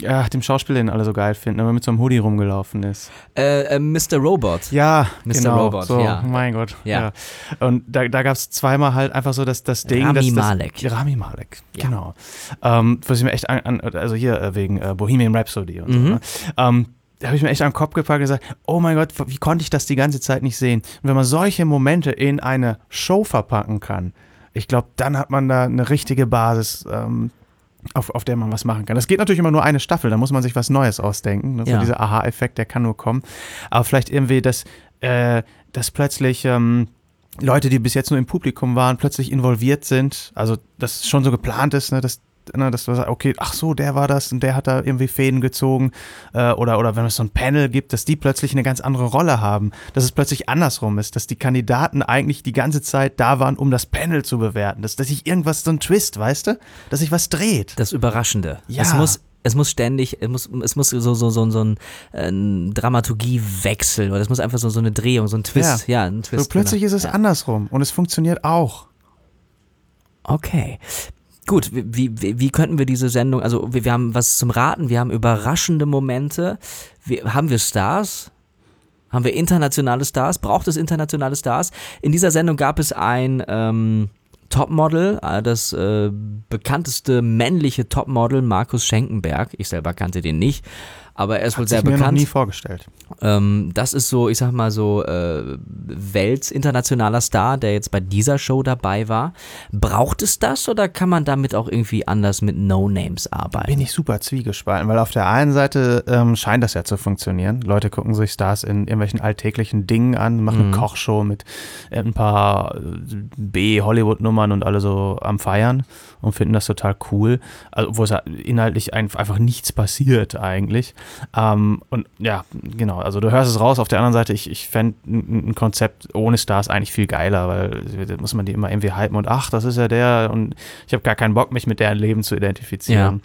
[SPEAKER 2] ja, dem Schauspieler, den alle so geil finden, aber mit so einem Hoodie rumgelaufen ist.
[SPEAKER 1] Äh, äh, Mr. Robot.
[SPEAKER 2] Ja,
[SPEAKER 1] Mr.
[SPEAKER 2] genau,
[SPEAKER 1] Robot,
[SPEAKER 2] so,
[SPEAKER 1] ja.
[SPEAKER 2] mein Gott.
[SPEAKER 1] Ja.
[SPEAKER 2] Ja. Und da, da gab es zweimal halt einfach so das, das Ding,
[SPEAKER 1] Rami
[SPEAKER 2] dass, das,
[SPEAKER 1] Malek.
[SPEAKER 2] Rami Malek,
[SPEAKER 1] Ja.
[SPEAKER 2] genau. Ähm, was ich mir echt an, an also hier äh, wegen äh, Bohemian Rhapsody und so.
[SPEAKER 1] Mhm.
[SPEAKER 2] Ne? Ähm, da habe ich mir echt an den Kopf gepackt und gesagt, oh mein Gott, wie konnte ich das die ganze Zeit nicht sehen? Und wenn man solche Momente in eine Show verpacken kann, ich glaube, dann hat man da eine richtige Basis, ähm, auf, auf der man was machen kann. Das geht natürlich immer nur eine Staffel, da muss man sich was Neues ausdenken. Ne? So
[SPEAKER 1] Ja.
[SPEAKER 2] dieser Aha-Effekt, der kann nur kommen. Aber vielleicht irgendwie, dass, äh, dass plötzlich ähm, Leute, die bis jetzt nur im Publikum waren, plötzlich involviert sind. Also, dass es schon so geplant ist, ne? dass, ne, dass du sagst, okay, ach so, der war das und der hat da irgendwie Fäden gezogen. Äh, oder, oder wenn es so ein Panel gibt, dass die plötzlich eine ganz andere Rolle haben. Dass es plötzlich andersrum ist, dass die Kandidaten eigentlich die ganze Zeit da waren, um das Panel zu bewerten. Dass, dass sich irgendwas, so ein Twist, weißt du? Dass sich was dreht.
[SPEAKER 1] Das Überraschende.
[SPEAKER 2] Ja.
[SPEAKER 1] Es muss, es muss ständig, es muss, es muss so, so, so, so ein, äh, Dramaturgiewechsel oder es muss einfach so, so eine Drehung, so ein Twist. Ja, ein Twist.
[SPEAKER 2] So plötzlich
[SPEAKER 1] genau.
[SPEAKER 2] ist es
[SPEAKER 1] ja.
[SPEAKER 2] andersrum und es funktioniert auch.
[SPEAKER 1] Okay. Gut, wie, wie, wie könnten wir diese Sendung, also wir, wir haben was zum Raten, wir haben überraschende Momente. Wir, haben wir Stars? Haben wir internationale Stars? Braucht es internationale Stars? In dieser Sendung gab es ein ähm, Topmodel, äh, das äh, bekannteste männliche Topmodel, Markus Schenkenberg. Ich selber kannte den nicht aber er ist
[SPEAKER 2] Hat
[SPEAKER 1] wohl sehr
[SPEAKER 2] sich mir
[SPEAKER 1] bekannt.
[SPEAKER 2] noch nie vorgestellt.
[SPEAKER 1] Ähm, das ist so, ich sag mal so, äh, weltinternationaler Star, der jetzt bei dieser Show dabei war. Braucht es das oder kann man damit auch irgendwie anders mit No-Names arbeiten?
[SPEAKER 2] Bin ich super zwiegespalten, weil auf der einen Seite ähm, scheint das ja zu funktionieren. Leute gucken sich Stars in irgendwelchen alltäglichen Dingen an, machen eine
[SPEAKER 1] Mhm.
[SPEAKER 2] Kochshow mit äh, ein paar äh, B-Hollywood-Nummern und alle so am Feiern und finden das total cool. Also, wo es ja inhaltlich ein, einfach nichts passiert eigentlich. Ähm, und ja, genau, also du hörst es raus. Auf der anderen Seite, ich, ich fände ein, Konzept ohne Stars eigentlich viel geiler, weil da muss man die immer irgendwie hypen und ach, das ist ja der und ich habe gar keinen Bock, mich mit deren Leben zu identifizieren.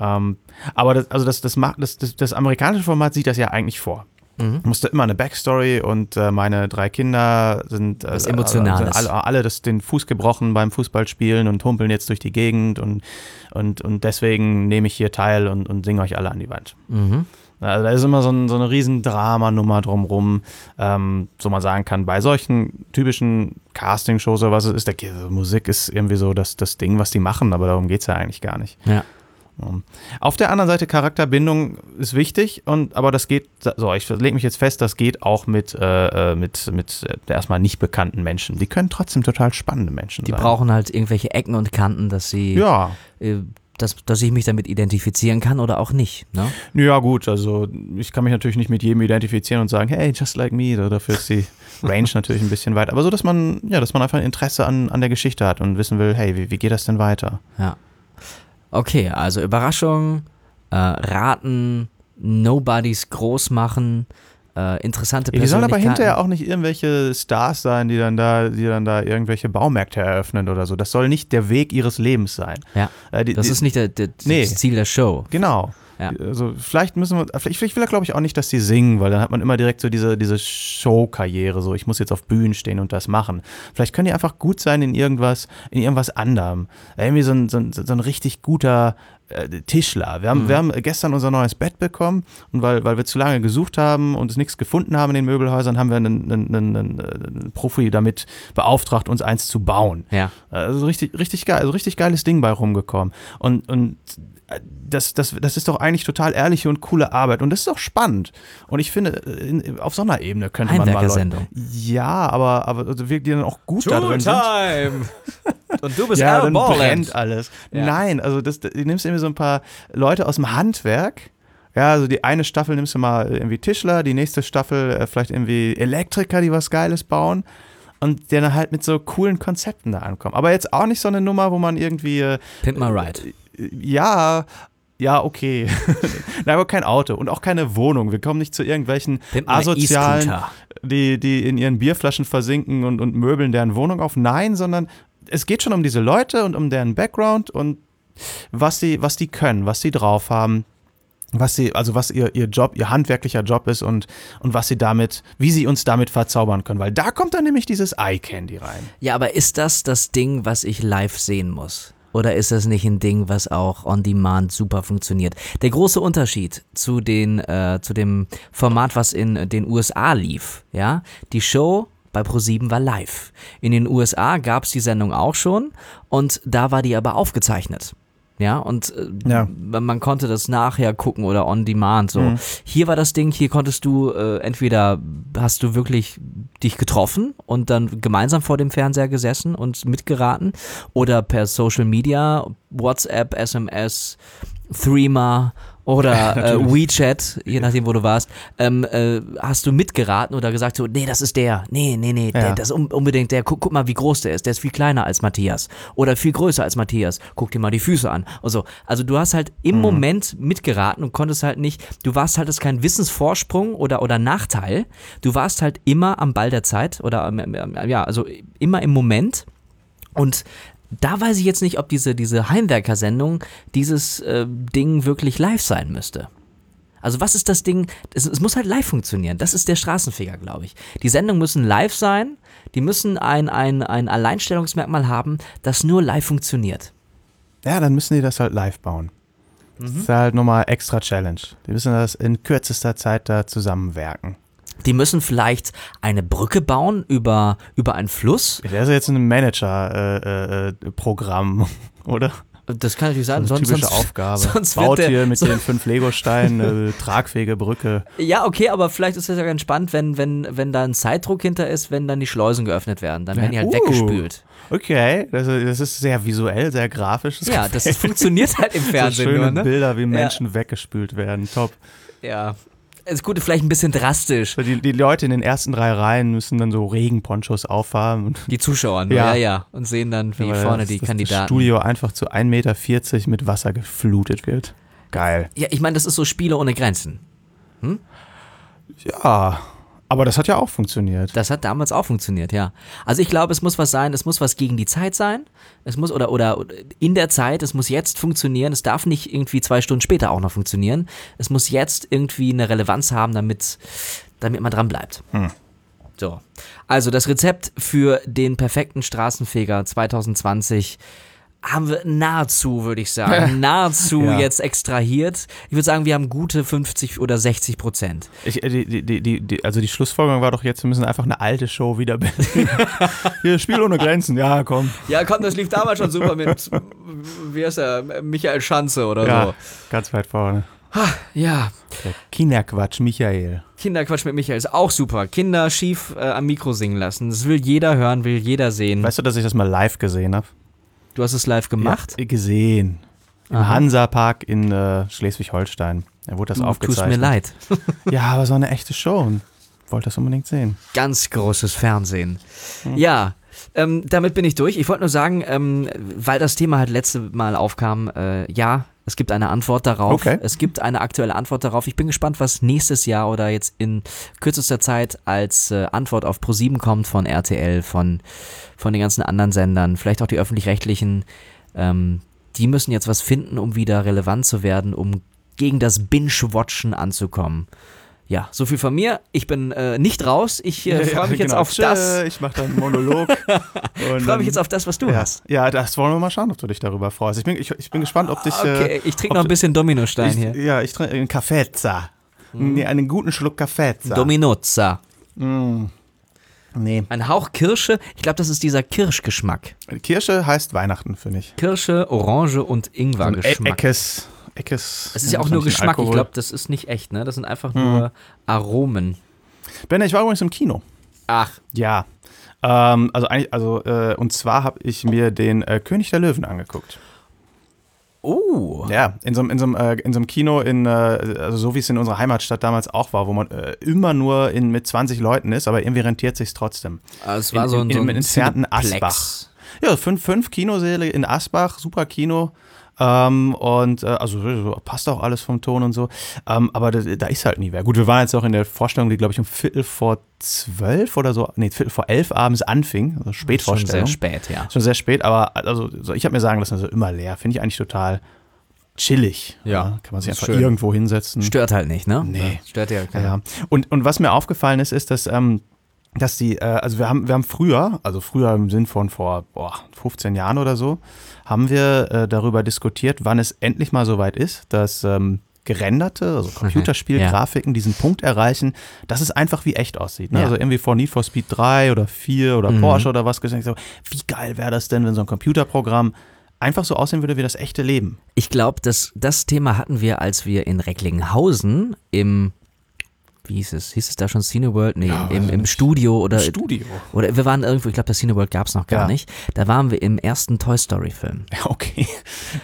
[SPEAKER 2] Ähm, aber das, also das, das, macht, das, das, das amerikanische Format sieht das ja eigentlich vor.
[SPEAKER 1] Mhm.
[SPEAKER 2] Musste immer eine Backstory und äh, meine drei Kinder sind, äh, sind alle, alle das, den Fuß gebrochen beim Fußballspielen und humpeln jetzt durch die Gegend und, und, und deswegen nehme ich hier teil und, und singe euch alle an die Wand.
[SPEAKER 1] Mhm.
[SPEAKER 2] Also da ist immer so, ein, so eine riesen Dramanummer drumrum, ähm, so man sagen kann, bei solchen typischen Castingshows oder was es ist, der, Musik ist irgendwie so das, das Ding, was die machen, aber darum geht es ja eigentlich gar nicht.
[SPEAKER 1] Ja.
[SPEAKER 2] Um. Auf der anderen Seite, Charakterbindung ist wichtig, und, aber das geht, so, ich lege mich jetzt fest, das geht auch mit, äh, mit, mit äh, erstmal nicht bekannten Menschen. Die können trotzdem total spannende Menschen
[SPEAKER 1] Die
[SPEAKER 2] sein.
[SPEAKER 1] brauchen halt irgendwelche Ecken und Kanten, dass sie,
[SPEAKER 2] ja,
[SPEAKER 1] äh, dass, dass ich mich damit identifizieren kann oder auch nicht. Ne?
[SPEAKER 2] ja, gut, also ich kann mich natürlich nicht mit jedem identifizieren und sagen, hey, just like me, so, dafür ist die Range natürlich ein bisschen weit, aber so, dass man, ja, dass man einfach ein Interesse an, an der Geschichte hat und wissen will, hey, wie, wie geht das denn weiter?
[SPEAKER 1] Ja. Okay, also Überraschung, äh, raten, Nobodies groß machen, äh, interessante
[SPEAKER 2] Ja, die sollen aber
[SPEAKER 1] Persönlichkeiten.
[SPEAKER 2] hinterher auch nicht irgendwelche Stars sein, die dann da, die dann da irgendwelche Baumärkte eröffnen oder so. Das soll nicht der Weg ihres Lebens sein.
[SPEAKER 1] Ja.
[SPEAKER 2] Äh, die,
[SPEAKER 1] Das
[SPEAKER 2] die,
[SPEAKER 1] ist nicht der, der,
[SPEAKER 2] Nee.
[SPEAKER 1] das Ziel der Show.
[SPEAKER 2] genau.
[SPEAKER 1] Ja.
[SPEAKER 2] Also vielleicht müssen wir, vielleicht, vielleicht will er glaube ich auch nicht, dass die singen, weil dann hat man immer direkt so diese, diese Show-Karriere, so ich muss jetzt auf Bühnen stehen und das machen. Vielleicht können die einfach gut sein in irgendwas, in irgendwas anderem. Irgendwie so ein, so ein, so ein richtig guter äh, Tischler. Wir haben,
[SPEAKER 1] Mhm.
[SPEAKER 2] wir haben gestern unser neues Bett bekommen und weil, weil wir zu lange gesucht haben und es nichts gefunden haben in den Möbelhäusern, haben wir einen, einen, einen, einen Profi damit beauftragt, uns eins zu bauen.
[SPEAKER 1] Ja.
[SPEAKER 2] Also richtig, richtig geil, also richtig geiles Ding bei rumgekommen. Und, und äh, das, das, das ist doch eigentlich total ehrliche und coole Arbeit. Und das ist auch spannend. Und ich finde, in, auf so einer Ebene könnte man mal Leute. Ja, aber, aber also wir, die dann auch gut da drin sind.
[SPEAKER 1] Time! Und du bist
[SPEAKER 2] Ja, dann brennt alles.
[SPEAKER 1] Ja.
[SPEAKER 2] Nein, also das, du nimmst irgendwie so ein paar Leute aus dem Handwerk. Ja, also die eine Staffel nimmst du mal irgendwie Tischler, die nächste Staffel äh, vielleicht irgendwie Elektriker, die was Geiles bauen. Und die dann halt mit so coolen Konzepten da ankommen. Aber jetzt auch nicht so eine Nummer, wo man irgendwie, äh,
[SPEAKER 1] Pimp my ride.
[SPEAKER 2] Ja, ja, okay. Nein, aber kein Auto und auch keine Wohnung. Wir kommen nicht zu irgendwelchen asozialen, die, die in ihren Bierflaschen versinken und, und möbeln deren Wohnung auf. Nein, sondern es geht schon um diese Leute und um deren Background und was sie, was die können, was sie drauf haben, was sie, also was ihr, ihr Job, ihr handwerklicher Job ist und, und was sie damit, wie sie uns damit verzaubern können. Weil da kommt dann nämlich dieses Eye Candy rein.
[SPEAKER 1] Ja, aber ist das das Ding, was ich live sehen muss? Oder ist das nicht ein Ding, was auch on demand super funktioniert? Der große Unterschied zu den äh, zu dem Format, was in den USA lief, ja, die Show bei ProSieben war live. In den USA gab es die Sendung auch schon und da war die aber aufgezeichnet. Ja, und äh,
[SPEAKER 2] Ja.
[SPEAKER 1] man konnte das nachher gucken oder on demand so.
[SPEAKER 2] Mhm.
[SPEAKER 1] Hier war das Ding, hier konntest du äh, entweder hast du wirklich dich getroffen und dann gemeinsam vor dem Fernseher gesessen und mitgeraten oder per Social Media, WhatsApp, SMS, Threema oder äh, WeChat, je nachdem, wo du warst, ähm, äh, hast du mitgeraten oder gesagt so, nee, das ist der, nee, nee, nee, der,
[SPEAKER 2] Ja.
[SPEAKER 1] das ist un unbedingt der, guck, guck mal, wie groß der ist, der ist viel kleiner als Matthias. Oder viel größer als Matthias, guck dir mal die Füße an. Und so. Also du hast halt im Moment mitgeraten und konntest halt nicht, du warst halt, das ist kein Wissensvorsprung oder, oder Nachteil, du warst halt immer am Ball der Zeit oder, ja, also immer im Moment. Und da weiß ich jetzt nicht, ob diese, diese Heimwerker-Sendung dieses äh, Ding wirklich live sein müsste. Also was ist das Ding? Es, es muss halt live funktionieren. Das ist der Straßenfeger, glaube ich. Die Sendungen müssen live sein. Die müssen ein, ein, ein Alleinstellungsmerkmal haben, das nur live funktioniert.
[SPEAKER 2] Ja, dann müssen die das halt live bauen. Das ist halt nochmal extra Challenge. Die müssen das in kürzester Zeit da zusammenwerken.
[SPEAKER 1] Die müssen vielleicht eine Brücke bauen über, über einen Fluss.
[SPEAKER 2] Der ist ja jetzt ein Manager-Programm, oder?
[SPEAKER 1] Das kann natürlich sein.
[SPEAKER 2] So eine
[SPEAKER 1] sonst,
[SPEAKER 2] typische
[SPEAKER 1] sonst,
[SPEAKER 2] Aufgabe.
[SPEAKER 1] sonst
[SPEAKER 2] Baut hier mit den fünf Lego-Steinen eine tragfähige Brücke.
[SPEAKER 1] Ja, okay, aber vielleicht ist das ja ganz spannend, wenn, wenn, wenn da ein Zeitdruck hinter ist, wenn dann die Schleusen geöffnet werden. Dann werden die halt
[SPEAKER 2] Uh.
[SPEAKER 1] weggespült.
[SPEAKER 2] Okay, das, das ist sehr visuell, sehr grafisch. Das
[SPEAKER 1] Ja, das funktioniert halt im
[SPEAKER 2] so
[SPEAKER 1] Fernsehen
[SPEAKER 2] schöne
[SPEAKER 1] nur, ne?
[SPEAKER 2] Bilder, wie Menschen weggespült werden. Top.
[SPEAKER 1] Ja. Das Gute, vielleicht ein bisschen drastisch.
[SPEAKER 2] So, Die, die Leute in den ersten drei Reihen müssen dann so Regenponchos aufhaben. Und
[SPEAKER 1] Die Zuschauer, nur,
[SPEAKER 2] Ja.
[SPEAKER 1] ja, ja. Und sehen dann, wie
[SPEAKER 2] weil
[SPEAKER 1] vorne
[SPEAKER 2] das,
[SPEAKER 1] die
[SPEAKER 2] das,
[SPEAKER 1] Kandidaten.
[SPEAKER 2] Das Studio einfach zu 1,40 Meter mit Wasser geflutet wird. Geil.
[SPEAKER 1] Ja, ich meine, das ist so Spiele ohne Grenzen.
[SPEAKER 2] Ja, aber das hat ja auch funktioniert.
[SPEAKER 1] Das hat damals auch funktioniert, ja. Also ich glaube, es muss was sein, es muss was gegen die Zeit sein. Es muss, oder, oder in der Zeit, es muss jetzt funktionieren. Es darf nicht irgendwie zwei Stunden später auch noch funktionieren. Es muss jetzt irgendwie eine Relevanz haben, damit, damit man dran bleibt. So. Also das Rezept für den perfekten Straßenfeger 2020 haben wir nahezu, würde ich sagen, nahezu
[SPEAKER 2] Ja.
[SPEAKER 1] jetzt extrahiert. Ich würde sagen, wir haben gute 50 oder 60 Prozent.
[SPEAKER 2] Ich, äh, die, die, die, also die Schlussfolgerung war doch jetzt, wir müssen einfach eine alte Show wieder Hier, Spiel ohne Grenzen, ja, komm.
[SPEAKER 1] Ja, komm, das lief damals schon super mit, wie heißt er, Michael Schanze oder
[SPEAKER 2] Ja, ganz weit vorne.
[SPEAKER 1] so. Ja,
[SPEAKER 2] Der Kinderquatsch, Michael.
[SPEAKER 1] Kinderquatsch mit Michael ist auch super. Kinder schief äh, am Mikro singen lassen. Das will jeder hören, will jeder sehen.
[SPEAKER 2] Weißt du, dass ich das mal live gesehen habe?
[SPEAKER 1] Du hast es live gemacht?
[SPEAKER 2] Ja, gesehen. Im
[SPEAKER 1] Aha.
[SPEAKER 2] Hansapark in äh, Schleswig-Holstein. Da wurde das
[SPEAKER 1] Du tust
[SPEAKER 2] aufgezeichnet.
[SPEAKER 1] mir leid.
[SPEAKER 2] Ja, aber war eine echte Show wollte das unbedingt sehen.
[SPEAKER 1] Ganz großes Fernsehen. Ja, ähm, damit bin ich durch. Ich wollte nur sagen, ähm, weil das Thema halt letzte Mal aufkam, äh, ja, es gibt eine Antwort darauf.
[SPEAKER 2] Okay.
[SPEAKER 1] Es gibt eine aktuelle Antwort darauf. Ich bin gespannt, was nächstes Jahr oder jetzt in kürzester Zeit als äh, Antwort auf Pro7 kommt von RTL, von, von den ganzen anderen Sendern, vielleicht auch die öffentlich-rechtlichen. Ähm, die müssen jetzt was finden, um wieder relevant zu werden, um gegen das Binge-Watchen anzukommen. Ja, so viel von mir. Ich bin äh, nicht raus. Ich äh, freue mich jetzt
[SPEAKER 2] genau.
[SPEAKER 1] auf
[SPEAKER 2] Tschö,
[SPEAKER 1] das.
[SPEAKER 2] Ich mache dann einen Monolog.
[SPEAKER 1] Ich freue mich jetzt auf das, was du
[SPEAKER 2] ja.
[SPEAKER 1] hast.
[SPEAKER 2] ja, das wollen wir mal schauen, ob du dich darüber freust. Ich bin, ich, ich bin gespannt, ob dich.
[SPEAKER 1] Okay,
[SPEAKER 2] äh,
[SPEAKER 1] ich trinke noch ein bisschen Dominostein
[SPEAKER 2] ich,
[SPEAKER 1] hier.
[SPEAKER 2] Ja, ich trinke einen Kaffeeza. Nee, einen guten Schluck Kaffeeza.
[SPEAKER 1] Dominozza.
[SPEAKER 2] mm. Nee.
[SPEAKER 1] Ein Hauch Kirsche. Ich glaube, das ist dieser Kirschgeschmack.
[SPEAKER 2] Kirsche heißt Weihnachten, finde ich.
[SPEAKER 1] Kirsche, Orange und
[SPEAKER 2] E
[SPEAKER 1] Ingwergeschmack.
[SPEAKER 2] Eckes. Eckes.
[SPEAKER 1] Es ist ja auch nur Geschmack. Ich
[SPEAKER 2] Alkohol.
[SPEAKER 1] glaube, das ist nicht echt, ne? Das sind einfach nur Aromen.
[SPEAKER 2] Ben, ich war übrigens im Kino.
[SPEAKER 1] Ach,
[SPEAKER 2] Ja. Ähm, also eigentlich, also, äh, und zwar habe ich mir den äh, König der Löwen angeguckt.
[SPEAKER 1] oh.
[SPEAKER 2] Ja, in so, einem- in so, einem, äh, in so einem Kino in, äh, also so wie es in unserer Heimatstadt damals auch war, wo man äh, immer nur in, mit 20 Leuten ist, aber irgendwie rentiert sich trotzdem.
[SPEAKER 1] Also es war
[SPEAKER 2] In-
[SPEAKER 1] so ein,
[SPEAKER 2] in-
[SPEAKER 1] so ein
[SPEAKER 2] entfernten. Asbach. Ja, fünf, fünf Kinosäle in Asbach, super Kino. Ähm, und äh, also so, passt auch alles vom Ton und so. Ähm, aber da, da ist halt nie wer. Gut, wir waren jetzt auch in der Vorstellung, die, glaube ich, um Viertel vor zwölf oder so, nee, Viertel vor elf abends anfing. Also
[SPEAKER 1] Schon
[SPEAKER 2] Spätvorstellung.
[SPEAKER 1] sehr spät, ja.
[SPEAKER 2] Schon sehr spät, aber also so, ich habe mir sagen lassen, also immer leer. Finde ich eigentlich total chillig.
[SPEAKER 1] Ja,
[SPEAKER 2] Kann man sich einfach
[SPEAKER 1] schön.
[SPEAKER 2] irgendwo hinsetzen.
[SPEAKER 1] Stört halt nicht, ne?
[SPEAKER 2] Nee.
[SPEAKER 1] Stört ja
[SPEAKER 2] Ja,
[SPEAKER 1] keiner.
[SPEAKER 2] ja. Und, und was mir aufgefallen ist, ist, dass, ähm, dass die, äh, also wir haben, wir haben früher, also früher im Sinn von vor boah, 15 Jahren oder so, haben wir äh, darüber diskutiert, wann es endlich mal so weit ist, dass ähm, gerenderte, also Computerspielgrafiken diesen Punkt erreichen, dass es einfach wie echt aussieht. Ne?
[SPEAKER 1] Ja.
[SPEAKER 2] Also irgendwie vor Need for Speed 3 oder 4 oder
[SPEAKER 1] Mhm.
[SPEAKER 2] Porsche oder was gesagt, so, wie geil wäre das denn, wenn so ein Computerprogramm einfach so aussehen würde wie das echte Leben.
[SPEAKER 1] Ich glaube, das, das Thema hatten wir, als wir in Recklinghausen im, wie hieß es, hieß es da schon Cineworld? Nee,
[SPEAKER 2] Ja,
[SPEAKER 1] im, im. Studio oder,
[SPEAKER 2] Studio.
[SPEAKER 1] oder wir waren irgendwo, ich glaube, das Cineworld gab es noch gar
[SPEAKER 2] Ja.
[SPEAKER 1] nicht. Da waren wir im ersten Toy Story Film.
[SPEAKER 2] Ja, okay.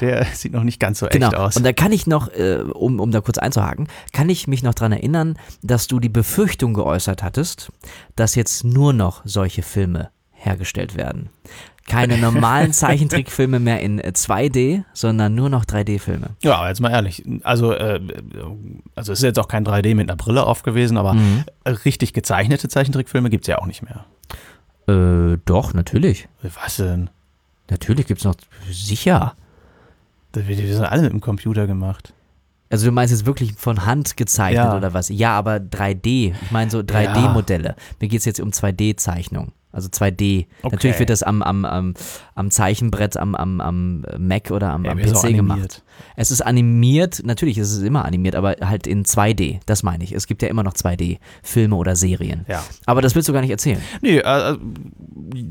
[SPEAKER 2] Der sieht noch nicht ganz so
[SPEAKER 1] Genau.
[SPEAKER 2] echt aus.
[SPEAKER 1] Und da kann ich noch, äh, um, um da kurz einzuhaken, kann ich mich noch dran erinnern, dass du die Befürchtung geäußert hattest, dass jetzt nur noch solche Filme hergestellt werden. Keine normalen Zeichentrickfilme mehr in äh, 2D, sondern nur noch 3D-Filme.
[SPEAKER 2] Ja, aber jetzt mal ehrlich. Also, äh, also es ist jetzt auch kein 3D mit einer Brille aufgewesen, aber
[SPEAKER 1] Mhm.
[SPEAKER 2] richtig gezeichnete Zeichentrickfilme gibt es ja auch nicht mehr.
[SPEAKER 1] Äh, doch, natürlich.
[SPEAKER 2] Was denn?
[SPEAKER 1] Natürlich gibt's noch, sicher.
[SPEAKER 2] Die, die sind alle mit dem Computer gemacht.
[SPEAKER 1] Also du meinst jetzt wirklich von Hand gezeichnet
[SPEAKER 2] Ja.
[SPEAKER 1] oder was? Ja, aber 3D. Ich meine so 3D-Modelle. Mir geht's jetzt um 2D-Zeichnung. Also 2D.
[SPEAKER 2] Okay.
[SPEAKER 1] Natürlich wird das am, am, am, am Zeichenbrett, am, am, am Mac oder am,
[SPEAKER 2] Ja,
[SPEAKER 1] am PC gemacht. Es ist animiert, natürlich ist es immer animiert, aber halt in 2D. Das meine ich. Es gibt ja immer noch 2D-Filme oder Serien.
[SPEAKER 2] Ja.
[SPEAKER 1] Aber das willst du gar nicht erzählen.
[SPEAKER 2] Nee, äh, äh,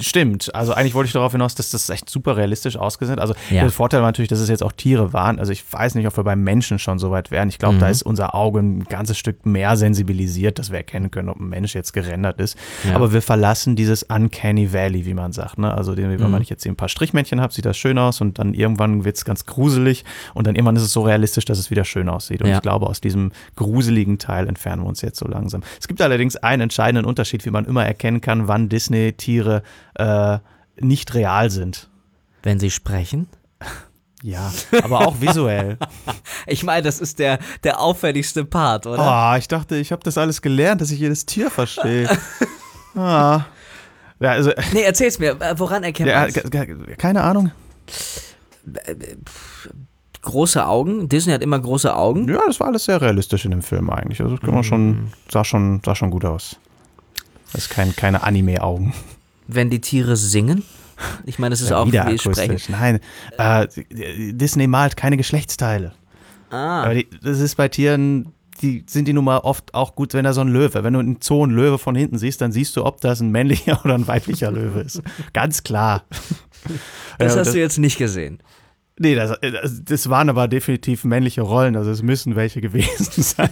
[SPEAKER 2] stimmt. Also eigentlich wollte ich darauf hinaus, dass das echt super realistisch ausgesehen ist. Also
[SPEAKER 1] Ja.
[SPEAKER 2] der Vorteil war natürlich, dass es jetzt auch Tiere waren. Also ich weiß nicht, ob wir beim Menschen schon so weit wären. Ich glaube,
[SPEAKER 1] Mhm.
[SPEAKER 2] da ist unser Auge ein ganzes Stück mehr sensibilisiert, dass wir erkennen können, ob ein Mensch jetzt gerendert ist.
[SPEAKER 1] Ja.
[SPEAKER 2] Aber wir verlassen dieses Uncanny Valley, wie man sagt. Ne? Also den, wenn
[SPEAKER 1] Mhm.
[SPEAKER 2] man jetzt hier ein paar Strichmännchen hat, sieht das schön aus und dann irgendwann wird es ganz gruselig und dann irgendwann ist es so realistisch, dass es wieder schön aussieht. Und
[SPEAKER 1] Ja.
[SPEAKER 2] ich glaube, aus diesem gruseligen Teil entfernen wir uns jetzt so langsam. Es gibt allerdings einen entscheidenden Unterschied, wie man immer erkennen kann, wann Disney-Tiere äh, nicht real sind.
[SPEAKER 1] Wenn sie sprechen.
[SPEAKER 2] Ja, aber auch visuell.
[SPEAKER 1] Ich meine, das ist der, der auffälligste Part, oder?
[SPEAKER 2] Ah, ich dachte, ich habe das alles gelernt, dass ich jedes Tier verstehe. ah. Ja, also,
[SPEAKER 1] Nee, erzähl's mir. Äh, Woran erkennt
[SPEAKER 2] ja,
[SPEAKER 1] man
[SPEAKER 2] keine Ahnung.
[SPEAKER 1] Große Augen. Disney hat immer große Augen.
[SPEAKER 2] Ja, das war alles sehr realistisch in dem Film eigentlich. Also das kann man
[SPEAKER 1] Mhm.
[SPEAKER 2] schon, sah schon, sah schon gut aus. Das ist kein, keine Anime-Augen.
[SPEAKER 1] Wenn die Tiere singen. Ich meine, das ist
[SPEAKER 2] Ja,
[SPEAKER 1] auch wie sprechen.
[SPEAKER 2] Nein, äh, Disney malt keine Geschlechtsteile.
[SPEAKER 1] Ah,
[SPEAKER 2] Aber die, das ist bei Tieren, die sind die nun mal oft auch gut, wenn da so ein Löwe, wenn du in Zoo einen Löwe von hinten siehst, dann siehst du, ob das ein männlicher oder ein weiblicher Löwe ist. Ganz klar.
[SPEAKER 1] das hast du jetzt nicht gesehen.
[SPEAKER 2] Nee, das, das, das waren aber definitiv männliche Rollen, also es müssen welche gewesen sein.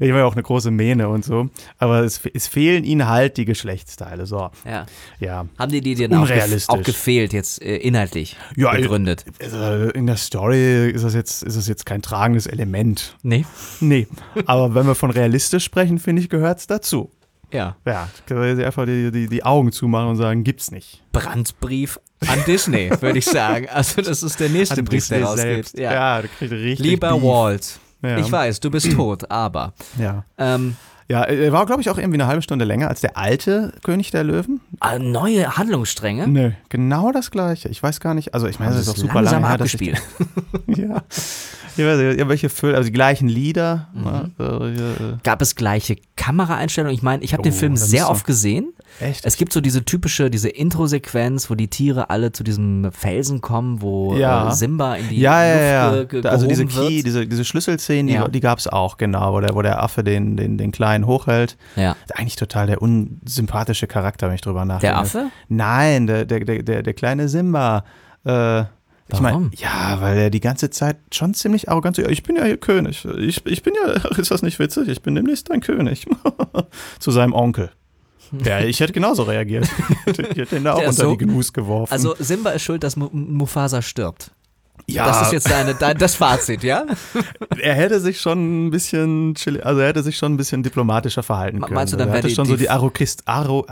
[SPEAKER 2] ich war ja auch eine große Mähne und so, aber es, es fehlen ihnen halt die Geschlechtsteile. So,
[SPEAKER 1] Ja.
[SPEAKER 2] ja.
[SPEAKER 1] Haben die die denn auch, gef auch gefehlt, jetzt äh, inhaltlich
[SPEAKER 2] Ja,
[SPEAKER 1] begründet?
[SPEAKER 2] Also in der Story ist das jetzt, ist das jetzt kein tragendes Element.
[SPEAKER 1] Nee.
[SPEAKER 2] Nee, aber wenn wir von realistisch sprechen, finde ich, gehört es dazu.
[SPEAKER 1] Ja.
[SPEAKER 2] Ja, können wir einfach die, die, die Augen zumachen und sagen, gibt's nicht.
[SPEAKER 1] Brandbrief an Disney, würde ich sagen. Also, das ist der nächste
[SPEAKER 2] An
[SPEAKER 1] Brief, der
[SPEAKER 2] Disney
[SPEAKER 1] rausgeht.
[SPEAKER 2] selbst.
[SPEAKER 1] Ja.
[SPEAKER 2] Ja, der kriegt richtig
[SPEAKER 1] Lieber
[SPEAKER 2] Beef.
[SPEAKER 1] Walt,
[SPEAKER 2] Ja.
[SPEAKER 1] ich weiß, du bist tot, aber.
[SPEAKER 2] Ja.
[SPEAKER 1] Ähm,
[SPEAKER 2] Ja, er war, glaube ich, auch irgendwie eine halbe Stunde länger als der alte König der Löwen.
[SPEAKER 1] äh, neue Handlungsstränge.
[SPEAKER 2] Nö, genau das gleiche. Ich weiß gar nicht, also ich meine,
[SPEAKER 1] Haben
[SPEAKER 2] das ist
[SPEAKER 1] es
[SPEAKER 2] super lange
[SPEAKER 1] langsam
[SPEAKER 2] ich,
[SPEAKER 1] abgespielt.
[SPEAKER 2] ja. Ich weiß nicht, welche Füllen, also die gleichen Lieder.
[SPEAKER 1] Mhm.
[SPEAKER 2] ne, so, ja,
[SPEAKER 1] Gab es gleiche Kameraeinstellungen? Ich meine, ich habe den
[SPEAKER 2] Oh,
[SPEAKER 1] Film
[SPEAKER 2] da
[SPEAKER 1] sehr oft gesehen.
[SPEAKER 2] Echt?
[SPEAKER 1] Es gibt so diese typische, diese Intro-Sequenz, wo die Tiere alle zu diesem Felsen kommen, wo
[SPEAKER 2] Ja.
[SPEAKER 1] äh, Simba in die
[SPEAKER 2] ja, ja,
[SPEAKER 1] Luft
[SPEAKER 2] ja.
[SPEAKER 1] ge-
[SPEAKER 2] Also diese Key,
[SPEAKER 1] wird.
[SPEAKER 2] diese, diese Schlüsselszenen, die,
[SPEAKER 1] Ja.
[SPEAKER 2] die gab es auch, genau, wo der, wo der Affe den, den, den Kleinen hochhält.
[SPEAKER 1] Ja.
[SPEAKER 2] Eigentlich total der unsympathische Charakter, wenn ich drüber nachdenke.
[SPEAKER 1] Der Affe?
[SPEAKER 2] Nein, der, der, der, der, kleine Simba. Äh, ich
[SPEAKER 1] Warum?
[SPEAKER 2] meine, ja, weil er die ganze Zeit schon ziemlich arrogant so, ja, ich bin ja hier König. Ich, ich bin ja, ist das nicht witzig? Ich bin demnächst dein König. Zu seinem Onkel. Ja, ich hätte genauso reagiert. ich hätte ihn da auch
[SPEAKER 1] ist
[SPEAKER 2] unter
[SPEAKER 1] so-
[SPEAKER 2] die Gnus geworfen.
[SPEAKER 1] Also Simba ist schuld, dass Mu Mufasa stirbt.
[SPEAKER 2] ja,
[SPEAKER 1] Das ist jetzt deine, dein, das Fazit, ja?
[SPEAKER 2] er hätte sich schon ein bisschen, also er hätte sich schon ein bisschen diplomatischer verhalten können.
[SPEAKER 1] meinst du, dann
[SPEAKER 2] er
[SPEAKER 1] wäre
[SPEAKER 2] hatte
[SPEAKER 1] die-
[SPEAKER 2] schon so
[SPEAKER 1] die-
[SPEAKER 2] die Arokist, Aro,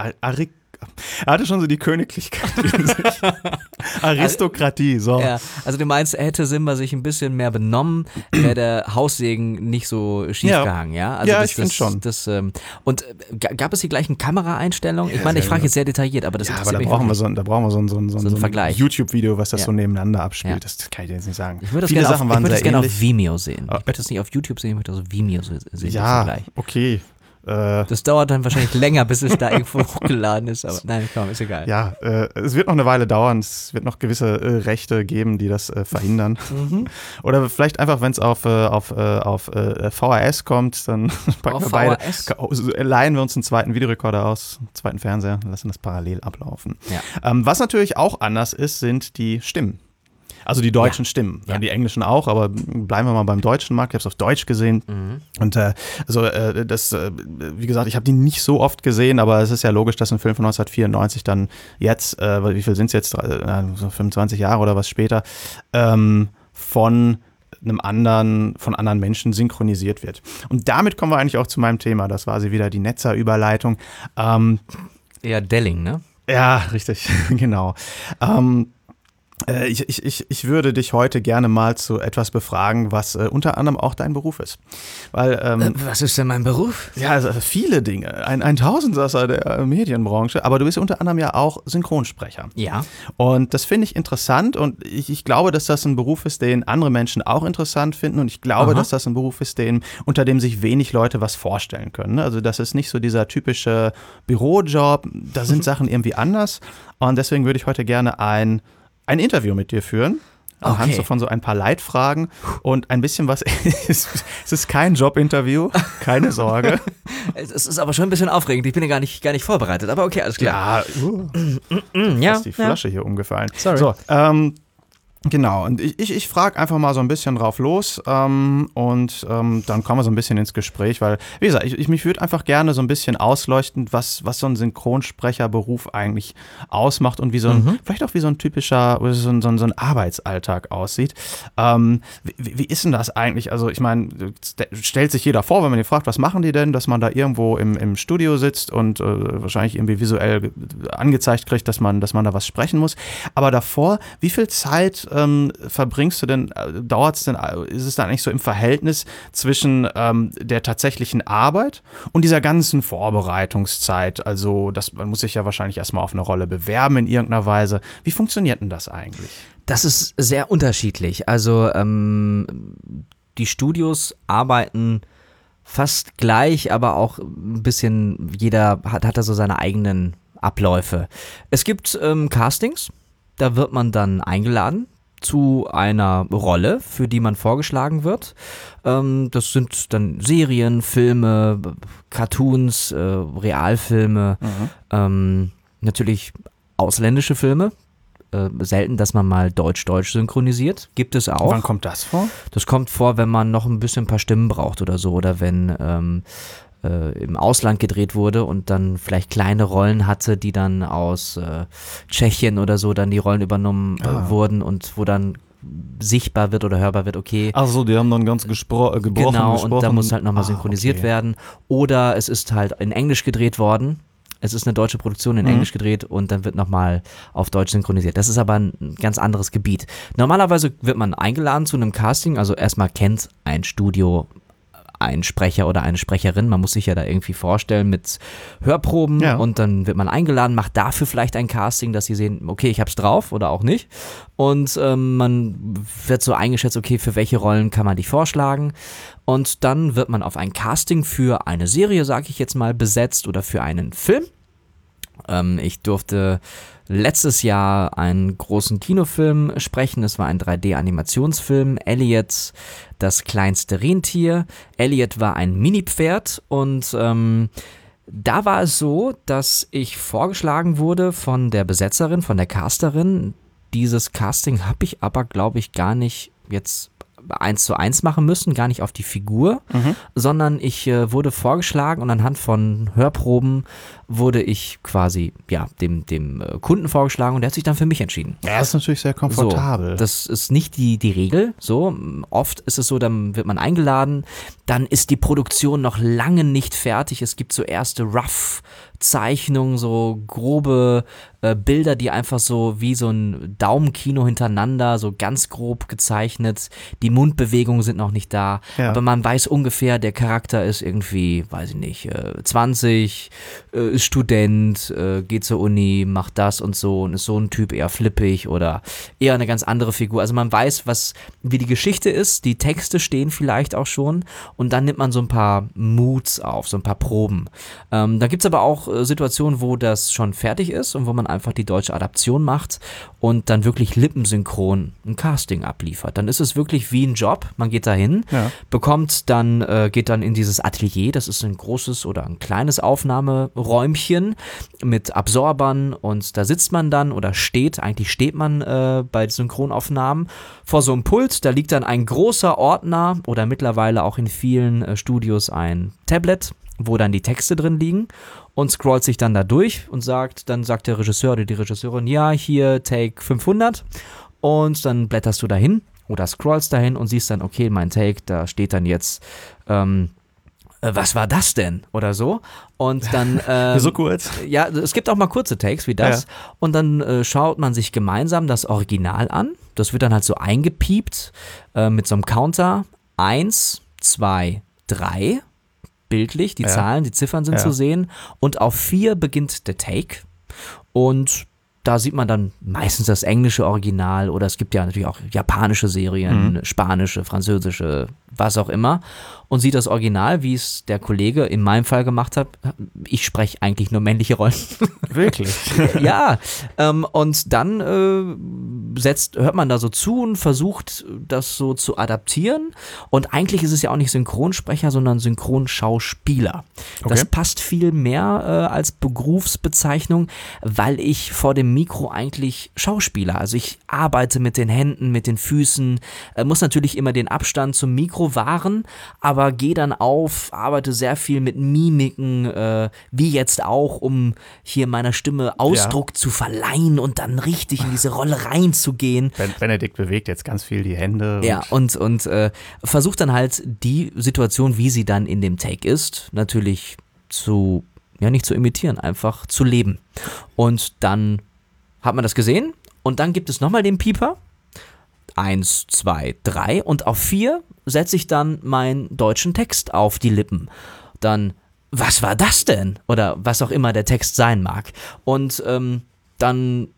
[SPEAKER 2] Er hatte schon so die Königlichkeit in sich. Aristokratie, so.
[SPEAKER 1] ja. Also du meinst, hätte Simba sich ein bisschen mehr benommen, wäre der Haussegen nicht so schief
[SPEAKER 2] Ja.
[SPEAKER 1] gehangen, ja? Also
[SPEAKER 2] Ja,
[SPEAKER 1] das,
[SPEAKER 2] ich find
[SPEAKER 1] das,
[SPEAKER 2] schon.
[SPEAKER 1] Das, ähm, und äh, ga- gab es die gleichen Kameraeinstellungen? Ich
[SPEAKER 2] Ja,
[SPEAKER 1] meine, ich frage jetzt sehr detailliert, aber das
[SPEAKER 2] Ja, aber da brauchen, wir so, ein- da brauchen wir so so ein, so ein,
[SPEAKER 1] So ein.
[SPEAKER 2] YouTube-Video, was das so nebeneinander abspielt. Das kann ich dir jetzt nicht sagen.
[SPEAKER 1] Ich würde das
[SPEAKER 2] Viele
[SPEAKER 1] gerne
[SPEAKER 2] Sachen
[SPEAKER 1] auf, ich
[SPEAKER 2] waren
[SPEAKER 1] würde das gerne auf. Vimeo sehen.
[SPEAKER 2] Ah.
[SPEAKER 1] Ich möchte das nicht auf YouTube sehen, ich möchte das auf Vimeo se- sehen.
[SPEAKER 2] Ja, okay. Äh,
[SPEAKER 1] Das dauert dann wahrscheinlich länger, bis es da irgendwo hochgeladen ist, aber nein, komm, ist egal.
[SPEAKER 2] ja, äh, es wird noch eine Weile dauern. Es wird noch gewisse äh, Rechte geben, die das äh, verhindern.
[SPEAKER 1] Mhm.
[SPEAKER 2] Oder vielleicht einfach, wenn es auf, äh, auf, auf VHS kommt, dann packen
[SPEAKER 1] Auf
[SPEAKER 2] wir beide. Ka- leihen wir uns einen zweiten Videorekorder aus, einen zweiten Fernseher, lassen das parallel ablaufen.
[SPEAKER 1] Ja.
[SPEAKER 2] Ähm, was natürlich auch anders ist, sind die Stimmen. Also die deutschen Stimmen. Wir
[SPEAKER 1] Ja.
[SPEAKER 2] die englischen auch, aber bleiben wir mal beim deutschen Markt. Ich habe es auf Deutsch gesehen.
[SPEAKER 1] Mhm.
[SPEAKER 2] Und äh, also äh, das, äh, wie gesagt, ich habe die nicht so oft gesehen, aber es ist ja logisch, dass ein Film von 1994 dann jetzt, äh, wie viel sind es jetzt, so 25 Jahre oder was später, ähm, von einem anderen, von anderen Menschen synchronisiert wird. Und damit kommen wir eigentlich auch zu meinem Thema. Das war sie wieder, die Netzer-Überleitung. Ähm,
[SPEAKER 1] Eher Delling, ne?
[SPEAKER 2] ja, richtig, genau. Ähm, Äh, ich, ich, ich würde dich heute gerne mal zu etwas befragen, was äh, unter anderem auch dein Beruf ist. Weil, ähm,
[SPEAKER 1] äh, was ist denn mein Beruf?
[SPEAKER 2] Ja, also viele Dinge. Ein, ein Tausendsasser der Medienbranche. Aber du bist unter anderem ja auch Synchronsprecher.
[SPEAKER 1] Ja.
[SPEAKER 2] Und das finde ich interessant und ich, ich, glaube, dass das ein Beruf ist, den andere Menschen auch interessant finden. Und ich glaube, Aha. dass das ein Beruf ist, den, unter dem sich wenig Leute was vorstellen können. Ne? Also das ist nicht so dieser typische Bürojob. Da sind Sachen irgendwie anders. Und deswegen würde ich heute gerne ein ein Interview mit dir führen. Anhand okay. von so ein paar Leitfragen und ein bisschen was. es ist kein Jobinterview, keine Sorge.
[SPEAKER 1] es ist aber schon ein bisschen aufregend. Ich bin ja gar nicht, gar nicht vorbereitet, aber okay, alles klar.
[SPEAKER 2] Ja, uh, ja ist die Flasche ja. hier umgefallen. Sorry. So, ähm, Genau, und ich, ich, ich frage einfach mal so ein bisschen drauf los ähm, und ähm, dann kommen wir so ein bisschen ins Gespräch, weil, wie gesagt, ich, ich mich würde einfach gerne so ein bisschen ausleuchten, was, was so ein Synchronsprecherberuf eigentlich ausmacht und wie so ein, mhm. vielleicht auch wie so ein typischer, so ein, so ein, so ein Arbeitsalltag aussieht. Ähm, wie, wie, ist denn das eigentlich? Also, ich meine, stellt sich jeder vor, wenn man ihn fragt, was machen die denn, dass man da irgendwo im, im Studio sitzt und äh, wahrscheinlich irgendwie visuell angezeigt kriegt, dass man, dass man da was sprechen muss. Aber davor, wie viel Zeit ähm, verbringst du denn, äh, dauert es denn, äh, ist es dann eigentlich so im Verhältnis zwischen ähm, der tatsächlichen Arbeit und dieser ganzen Vorbereitungszeit? Also, das, man muss sich ja wahrscheinlich erstmal auf eine Rolle bewerben in irgendeiner Weise. Wie funktioniert denn das eigentlich?
[SPEAKER 1] Das ist sehr unterschiedlich. Also, ähm, die Studios arbeiten fast gleich, aber auch ein bisschen, jeder hat, hat da so seine eigenen Abläufe. Es gibt ähm, Castings, da wird man dann eingeladen zu einer Rolle, für die man vorgeschlagen wird. Ähm, das sind dann Serien, Filme, Cartoons, äh, Realfilme, mhm. ähm, natürlich ausländische Filme. Äh, selten, dass man mal Deutsch-Deutsch synchronisiert. Gibt es auch.
[SPEAKER 2] Wann kommt das vor?
[SPEAKER 1] Das kommt vor, wenn man noch ein bisschen ein paar Stimmen braucht oder so. Oder wenn ähm, äh, im Ausland gedreht wurde und dann vielleicht kleine Rollen hatte, die dann aus äh, Tschechien oder so dann die Rollen übernommen äh, ah. wurden und wo dann sichtbar wird oder hörbar wird, okay.
[SPEAKER 2] Achso, die haben dann ganz gespro äh, gebrochen.
[SPEAKER 1] Genau,
[SPEAKER 2] gesprochen.
[SPEAKER 1] und da muss halt nochmal ah, synchronisiert okay. werden. Oder es ist halt in Englisch gedreht worden. Es ist eine deutsche Produktion in mhm. Englisch gedreht und dann wird nochmal auf Deutsch synchronisiert. Das ist aber ein ganz anderes Gebiet. Normalerweise wird man eingeladen zu einem Casting, also erstmal kennt ein Studio ein Sprecher oder eine Sprecherin. Man muss sich ja da irgendwie vorstellen mit Hörproben ja. und dann wird man eingeladen, macht dafür vielleicht ein Casting, dass sie sehen, okay, ich hab's drauf oder auch nicht. Und ähm, man wird so eingeschätzt, okay, für welche Rollen kann man dich vorschlagen. Und dann wird man auf ein Casting für eine Serie, sag ich jetzt mal, besetzt oder für einen Film. Ähm, ich durfte letztes Jahr einen großen Kinofilm sprechen. Es war ein 3D-Animationsfilm. Elliot, das kleinste Rentier. Elliot war ein Mini-Pferd und ähm, da war es so, dass ich vorgeschlagen wurde von der Besetzerin, von der Casterin. Dieses Casting habe ich aber, glaube ich, gar nicht jetzt eins zu eins machen müssen, gar nicht auf die Figur, mhm. sondern ich äh, wurde vorgeschlagen und anhand von Hörproben wurde ich quasi ja dem dem äh, Kunden vorgeschlagen und der hat sich dann für mich entschieden.
[SPEAKER 2] Ja, das ist natürlich sehr komfortabel.
[SPEAKER 1] So, das ist nicht die die Regel. So oft ist es so, dann wird man eingeladen, dann ist die Produktion noch lange nicht fertig. Es gibt so erste Rough Zeichnungen, so grobe äh, Bilder, die einfach so wie so ein Daumenkino hintereinander, so ganz grob gezeichnet. Die Mundbewegungen sind noch nicht da, ja. aber man weiß ungefähr, der Charakter ist irgendwie, weiß ich nicht, äh, 20, äh, ist Student, äh, geht zur Uni, macht das und so und ist so ein Typ eher flippig oder eher eine ganz andere Figur. Also man weiß, was wie die Geschichte ist, die Texte stehen vielleicht auch schon und dann nimmt man so ein paar Moods auf, so ein paar Proben. Ähm, da gibt es aber auch äh, Situationen, wo das schon fertig ist und wo man einfach die deutsche Adaption macht und dann wirklich lippensynchron ein Casting abliefert. Dann ist es wirklich wie ein Job. Man geht dahin, ja. bekommt dann, äh, geht dann in dieses Atelier. Das ist ein großes oder ein kleines Aufnahmeräumchen mit Absorbern und da sitzt man dann oder steht, eigentlich steht man äh, bei Synchronaufnahmen vor so einem Pult. Da liegt dann ein großer Ordner oder mittlerweile auch in vielen äh, Studios ein Tablet wo dann die Texte drin liegen und scrollt sich dann da durch und sagt, dann sagt der Regisseur oder die Regisseurin, ja, hier Take 500 und dann blätterst du dahin oder scrollst dahin und siehst dann, okay, mein Take, da steht dann jetzt ähm, äh, was war das denn? Oder so. Und dann. Ähm,
[SPEAKER 2] so kurz.
[SPEAKER 1] Ja, es gibt auch mal kurze Takes wie das.
[SPEAKER 2] Ja.
[SPEAKER 1] Und dann äh, schaut man sich gemeinsam das Original an. Das wird dann halt so eingepiept äh, mit so einem Counter. Eins, zwei, drei. Bildlich, die
[SPEAKER 2] Ja.
[SPEAKER 1] Zahlen, die Ziffern sind
[SPEAKER 2] Ja.
[SPEAKER 1] zu sehen. Und auf vier beginnt der Take. Und da sieht man dann meistens das englische Original oder es gibt ja natürlich auch japanische Serien,
[SPEAKER 2] Mhm.
[SPEAKER 1] spanische, französische, was auch immer. Und sieht das Original, wie es der Kollege in meinem Fall gemacht hat. Ich spreche eigentlich nur männliche Rollen.
[SPEAKER 2] Wirklich.
[SPEAKER 1] ja, ähm, und dann äh, setzt, hört man da so zu und versucht, das so zu adaptieren. Und eigentlich ist es ja auch nicht Synchronsprecher, sondern Synchronschauspieler. Das
[SPEAKER 2] Okay.
[SPEAKER 1] passt viel mehr äh, als Berufsbezeichnung, weil ich vor dem Mikro eigentlich Schauspieler, also ich arbeite mit den Händen, mit den Füßen, äh, muss natürlich immer den Abstand zum Mikro wahren, aber gehe dann auf, arbeite sehr viel mit Mimiken, äh, wie jetzt auch, um hier meiner Stimme Ausdruck zu verleihen und dann richtig in diese Rolle reinzugehen.
[SPEAKER 2] Ben Benedikt bewegt jetzt ganz viel die Hände.
[SPEAKER 1] Ja, und, und äh, versucht dann halt die Situation, wie sie dann in dem Take ist, natürlich zu, ja nicht zu imitieren, einfach zu leben. Und dann hat man das gesehen und dann gibt es nochmal den Pieper. Eins, zwei, drei und auf vier setze ich dann meinen deutschen Text auf die Lippen. Dann, was war das denn? Oder was auch immer der Text sein mag. Und ähm, dann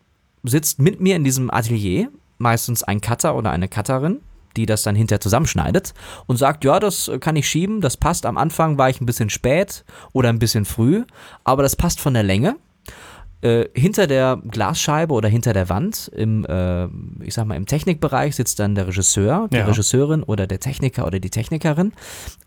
[SPEAKER 1] sitzt mit mir in diesem Atelier meistens ein Cutter oder eine Cutterin, die das dann hinterher zusammenschneidet und sagt, ja, das kann ich schieben, das passt. Am Anfang war ich ein bisschen spät oder ein bisschen früh, aber das passt von der Länge. Äh, hinter der Glasscheibe oder hinter der Wand im, äh, ich sag mal, im Technikbereich sitzt dann der Regisseur, die
[SPEAKER 2] Ja.
[SPEAKER 1] Regisseurin oder der Techniker oder die Technikerin.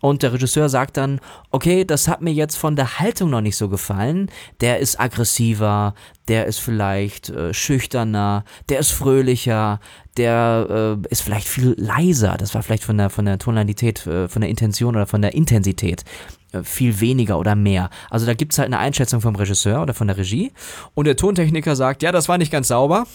[SPEAKER 1] Und der Regisseur sagt dann, okay, das hat mir jetzt von der Haltung noch nicht so gefallen. Der ist aggressiver, der ist vielleicht äh, schüchterner, der ist fröhlicher, der äh, ist vielleicht viel leiser. Das war vielleicht von der, von der Tonalität, äh, von der Intention oder von der Intensität äh, viel weniger oder mehr. Also da gibt es halt eine Einschätzung vom Regisseur oder von der Regie. Und der Tontechniker sagt, ja, das war nicht ganz sauber.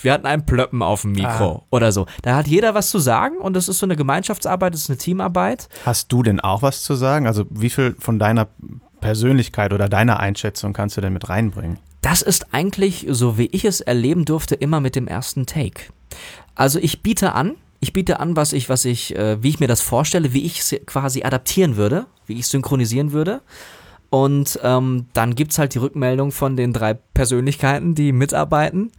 [SPEAKER 1] Wir hatten einen Plöppen auf dem Mikro oder so. Da hat jeder was zu sagen und das ist so eine Gemeinschaftsarbeit, das ist eine Teamarbeit.
[SPEAKER 2] Hast du denn auch was zu sagen? Also wie viel von deiner Persönlichkeit oder deiner Einschätzung kannst du denn mit reinbringen?
[SPEAKER 1] Das ist eigentlich, so wie ich es erleben durfte, immer mit dem ersten Take. Also ich biete an, ich biete an, was ich, was ich, äh, wie ich mir das vorstelle, wie ich es quasi adaptieren würde, wie ich synchronisieren würde. Und ähm, dann gibt es halt die Rückmeldung von den drei Persönlichkeiten, die mitarbeiten.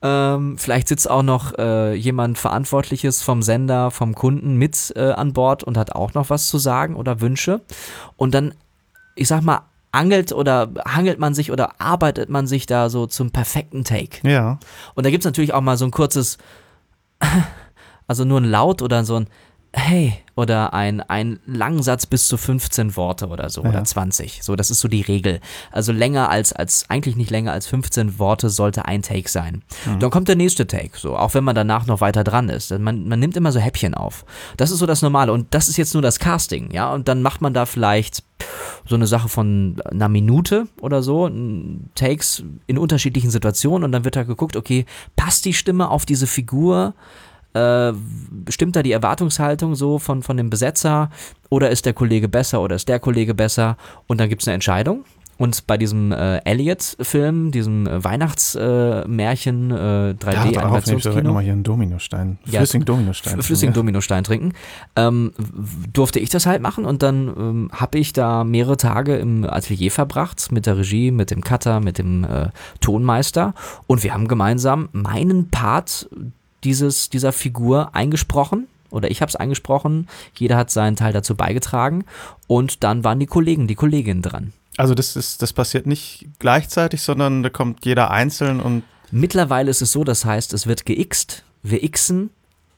[SPEAKER 1] Ähm, vielleicht sitzt auch noch äh, jemand Verantwortliches vom Sender, vom Kunden mit äh, an Bord und hat auch noch was zu sagen oder Wünsche. Und dann, ich sag mal, angelt oder hangelt man sich oder arbeitet man sich da so zum perfekten Take.
[SPEAKER 2] Ja.
[SPEAKER 1] Und da gibt es natürlich auch mal so ein kurzes, also nur ein Laut oder so ein Hey oder ein, ein Langsatz bis zu 15 Worte oder so
[SPEAKER 2] Ja.
[SPEAKER 1] oder 20. So, das ist so die Regel. Also länger als, als, eigentlich nicht länger als 15 Worte sollte ein Take sein. Dann kommt der nächste Take, so, auch wenn man danach noch weiter dran ist. Man, man nimmt immer so Häppchen auf. Das ist so das Normale. Und das ist jetzt nur das Casting, ja. Und dann macht man da vielleicht so eine Sache von einer Minute oder so, Takes in unterschiedlichen Situationen und dann wird da geguckt, okay, passt die Stimme auf diese Figur? Äh, stimmt da die Erwartungshaltung so von, von dem Besetzer oder ist der Kollege besser oder ist der Kollege besser? Und dann gibt es eine Entscheidung. Und bei diesem äh, Elliot-Film, diesem äh, Weihnachtsmärchen, äh,
[SPEAKER 2] nehme ich direkt
[SPEAKER 1] 3D-Animationskino,
[SPEAKER 2] nochmal hier einen Dominostein.
[SPEAKER 1] Ja,
[SPEAKER 2] Flüssigen Dominostein.
[SPEAKER 1] flüssigen Dominostein trinken, ähm, durfte ich das halt machen und dann ähm, habe ich da mehrere Tage im Atelier verbracht mit der Regie, mit dem Cutter, mit dem äh, Tonmeister und wir haben gemeinsam meinen Part dieses, dieser Figur eingesprochen oder ich habe es eingesprochen, jeder hat seinen Teil dazu beigetragen und dann waren die Kollegen, die Kolleginnen dran.
[SPEAKER 2] Also das ist, das passiert nicht gleichzeitig, sondern da kommt jeder einzeln und
[SPEAKER 1] Mittlerweile ist es so, das heißt, es wird geixt, wir xen,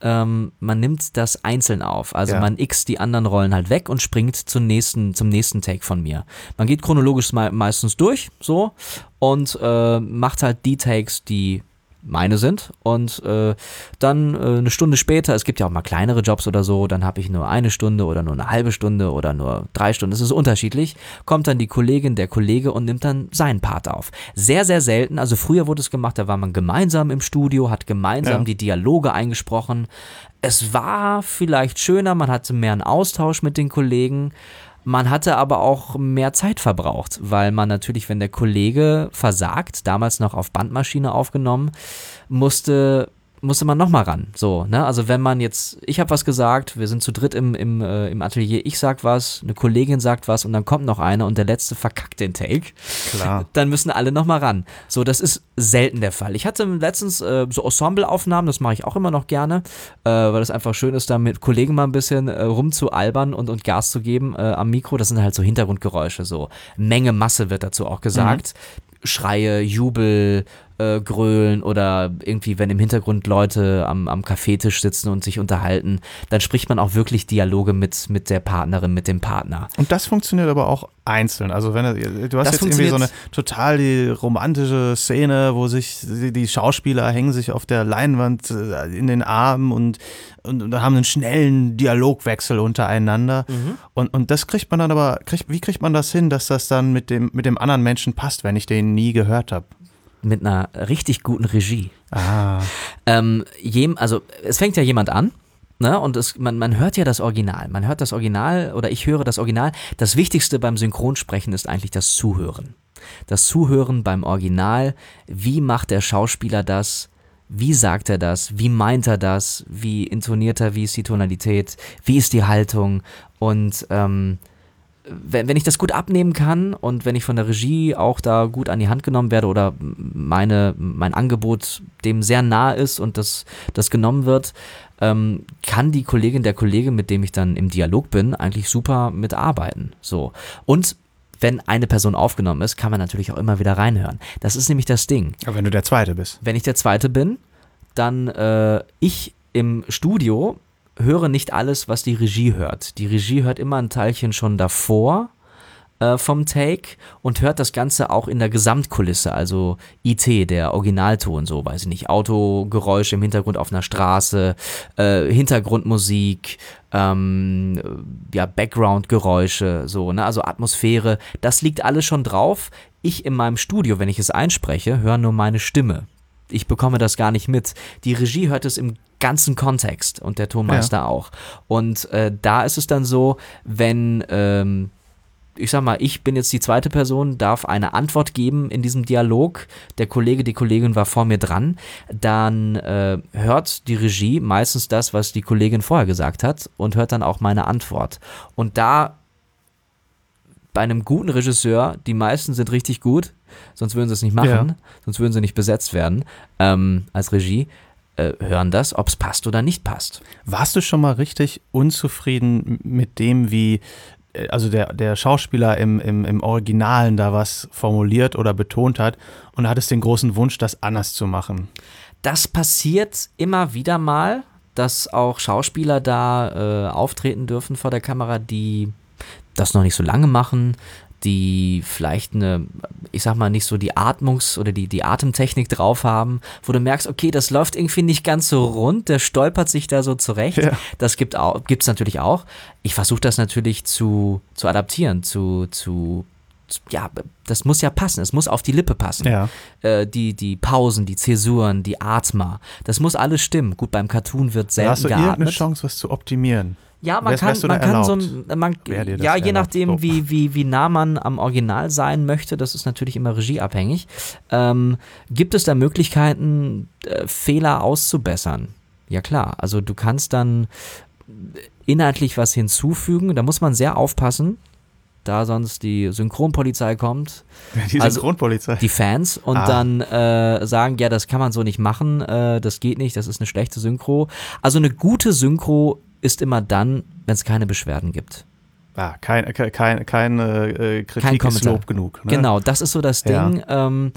[SPEAKER 1] ähm, man nimmt das einzeln auf. Also
[SPEAKER 2] Ja.
[SPEAKER 1] man x die anderen Rollen halt weg und springt zum nächsten, zum nächsten Take von mir. Man geht chronologisch me meistens durch, so, und äh, macht halt die Takes, die meine sind und äh, dann äh, eine Stunde später, es gibt ja auch mal kleinere Jobs oder so, dann habe ich nur eine Stunde oder nur eine halbe Stunde oder nur drei Stunden, es ist unterschiedlich, kommt dann die Kollegin, der Kollege und nimmt dann seinen Part auf. Sehr, sehr selten, also früher wurde es gemacht, da war man gemeinsam im Studio, hat gemeinsam
[SPEAKER 2] Ja.
[SPEAKER 1] die Dialoge eingesprochen. Es war vielleicht schöner, man hatte mehr einen Austausch mit den Kollegen, Man hatte aber auch mehr Zeit verbraucht, weil man natürlich, wenn der Kollege versagt, damals noch auf Bandmaschine aufgenommen, musste musste man nochmal ran. So, ne? Also wenn man jetzt, ich habe was gesagt, wir sind zu dritt im, im, äh, im Atelier, ich sag was, eine Kollegin sagt was und dann kommt noch einer und der letzte verkackt den Take.
[SPEAKER 2] Klar.
[SPEAKER 1] Dann müssen alle nochmal ran. So, das ist selten der Fall. Ich hatte letztens äh, so Ensembleaufnahmen, das mache ich auch immer noch gerne, äh, weil das einfach schön ist, da mit Kollegen mal ein bisschen äh, rumzualbern und, und Gas zu geben äh, am Mikro. Das sind halt so Hintergrundgeräusche, so Menge Masse wird dazu auch gesagt. Mhm. Schreie, Jubel, äh, grölen oder irgendwie, wenn im Hintergrund Leute am, am Kaffeetisch sitzen und sich unterhalten, dann spricht man auch wirklich Dialoge mit, mit der Partnerin, mit dem Partner.
[SPEAKER 2] Und das funktioniert aber auch einzeln. Also wenn du hast das jetzt irgendwie so eine total die romantische Szene, wo sich die, die, Schauspieler hängen sich auf der Leinwand äh, in den Armen und, und, und haben einen schnellen Dialogwechsel untereinander. Mhm. Und, und das kriegt man dann aber, kriegt, wie kriegt man das hin, dass das dann mit dem, mit dem anderen Menschen passt, wenn ich den nie gehört habe?
[SPEAKER 1] mit einer richtig guten Regie.
[SPEAKER 2] Ah.
[SPEAKER 1] Ähm, jem, also es fängt ja jemand an. Ne, und es, man, man hört ja das Original. Man hört das Original oder ich höre das Original. Das Wichtigste beim Synchronsprechen ist eigentlich das Zuhören. Das Zuhören beim Original. Wie macht der Schauspieler das? Wie sagt er das? Wie meint er das? Wie intoniert er? Wie ist die Tonalität? Wie ist die Haltung? Und ähm, wenn, wenn ich das gut abnehmen kann und wenn ich von der Regie auch da gut an die Hand genommen werde oder meine, mein Angebot dem sehr nah ist und das, das genommen wird, ähm, kann die Kollegin, der Kollege, mit dem ich dann im Dialog bin, eigentlich super mitarbeiten. So. Und wenn eine Person aufgenommen ist, kann man natürlich auch immer wieder reinhören. Das ist nämlich das Ding.
[SPEAKER 2] Aber wenn du der Zweite bist.
[SPEAKER 1] Wenn ich der Zweite bin, dann äh, ich im Studio höre nicht alles, was die Regie hört. Die Regie hört immer ein Teilchen schon davor äh, vom Take und hört das Ganze auch in der Gesamtkulisse, also IT, der Originalton, so weiß ich nicht, Autogeräusche im Hintergrund auf einer Straße, äh, Hintergrundmusik, ähm, ja, Backgroundgeräusche, so, ne, also Atmosphäre, das liegt alles schon drauf. Ich in meinem Studio, wenn ich es einspreche, höre nur meine Stimme ich bekomme das gar nicht mit. Die Regie hört es im ganzen Kontext und der Tonmeister ja. auch. Und äh, da ist es dann so, wenn, ähm, ich sag mal, ich bin jetzt die zweite Person, darf eine Antwort geben in diesem Dialog, der Kollege, die Kollegin war vor mir dran, dann äh, hört die Regie meistens das, was die Kollegin vorher gesagt hat und hört dann auch meine Antwort. Und da bei einem guten Regisseur, die meisten sind richtig gut, sonst würden sie es nicht machen, ja. sonst würden sie nicht besetzt werden ähm, als Regie äh, hören das, ob es passt oder nicht passt.
[SPEAKER 2] Warst du schon mal richtig unzufrieden mit dem, wie also der, der Schauspieler im, im, im Originalen da was formuliert oder betont hat und hattest den großen Wunsch, das anders zu machen?
[SPEAKER 1] Das passiert immer wieder mal, dass auch Schauspieler da äh, auftreten dürfen vor der Kamera, die das noch nicht so lange machen, die vielleicht eine, ich sag mal, nicht so die Atmungs- oder die, die Atemtechnik drauf haben, wo du merkst, okay, das läuft irgendwie nicht ganz so rund, der stolpert sich da so zurecht. Ja. Das gibt es natürlich auch. Ich versuche das natürlich zu, zu adaptieren, zu, zu ja, das muss ja passen, es muss auf die Lippe passen.
[SPEAKER 2] Ja.
[SPEAKER 1] Äh, die, die Pausen, die Zäsuren, die Atmer, das muss alles stimmen. Gut, beim Cartoon wird selten
[SPEAKER 2] da hast du
[SPEAKER 1] geatmet.
[SPEAKER 2] irgendeine Chance, was zu optimieren?
[SPEAKER 1] Ja, man kann, man kann so ein, man, ja, je nachdem, so. wie, wie, wie nah man am Original sein möchte, das ist natürlich immer regieabhängig, ähm, gibt es da Möglichkeiten, äh, Fehler auszubessern? Ja klar, also du kannst dann inhaltlich was hinzufügen, da muss man sehr aufpassen, da sonst die Synchronpolizei kommt.
[SPEAKER 2] Die also Synchronpolizei.
[SPEAKER 1] Also die Fans und ah. dann äh, sagen, ja, das kann man so nicht machen, äh, das geht nicht, das ist eine schlechte Synchro. Also eine gute Synchro ist immer dann, wenn es keine Beschwerden gibt.
[SPEAKER 2] Ah, kein, kein, kein, äh, Kritik kein ist Lob genug.
[SPEAKER 1] Ne? Genau, das ist so das Ding. Ja. Ähm,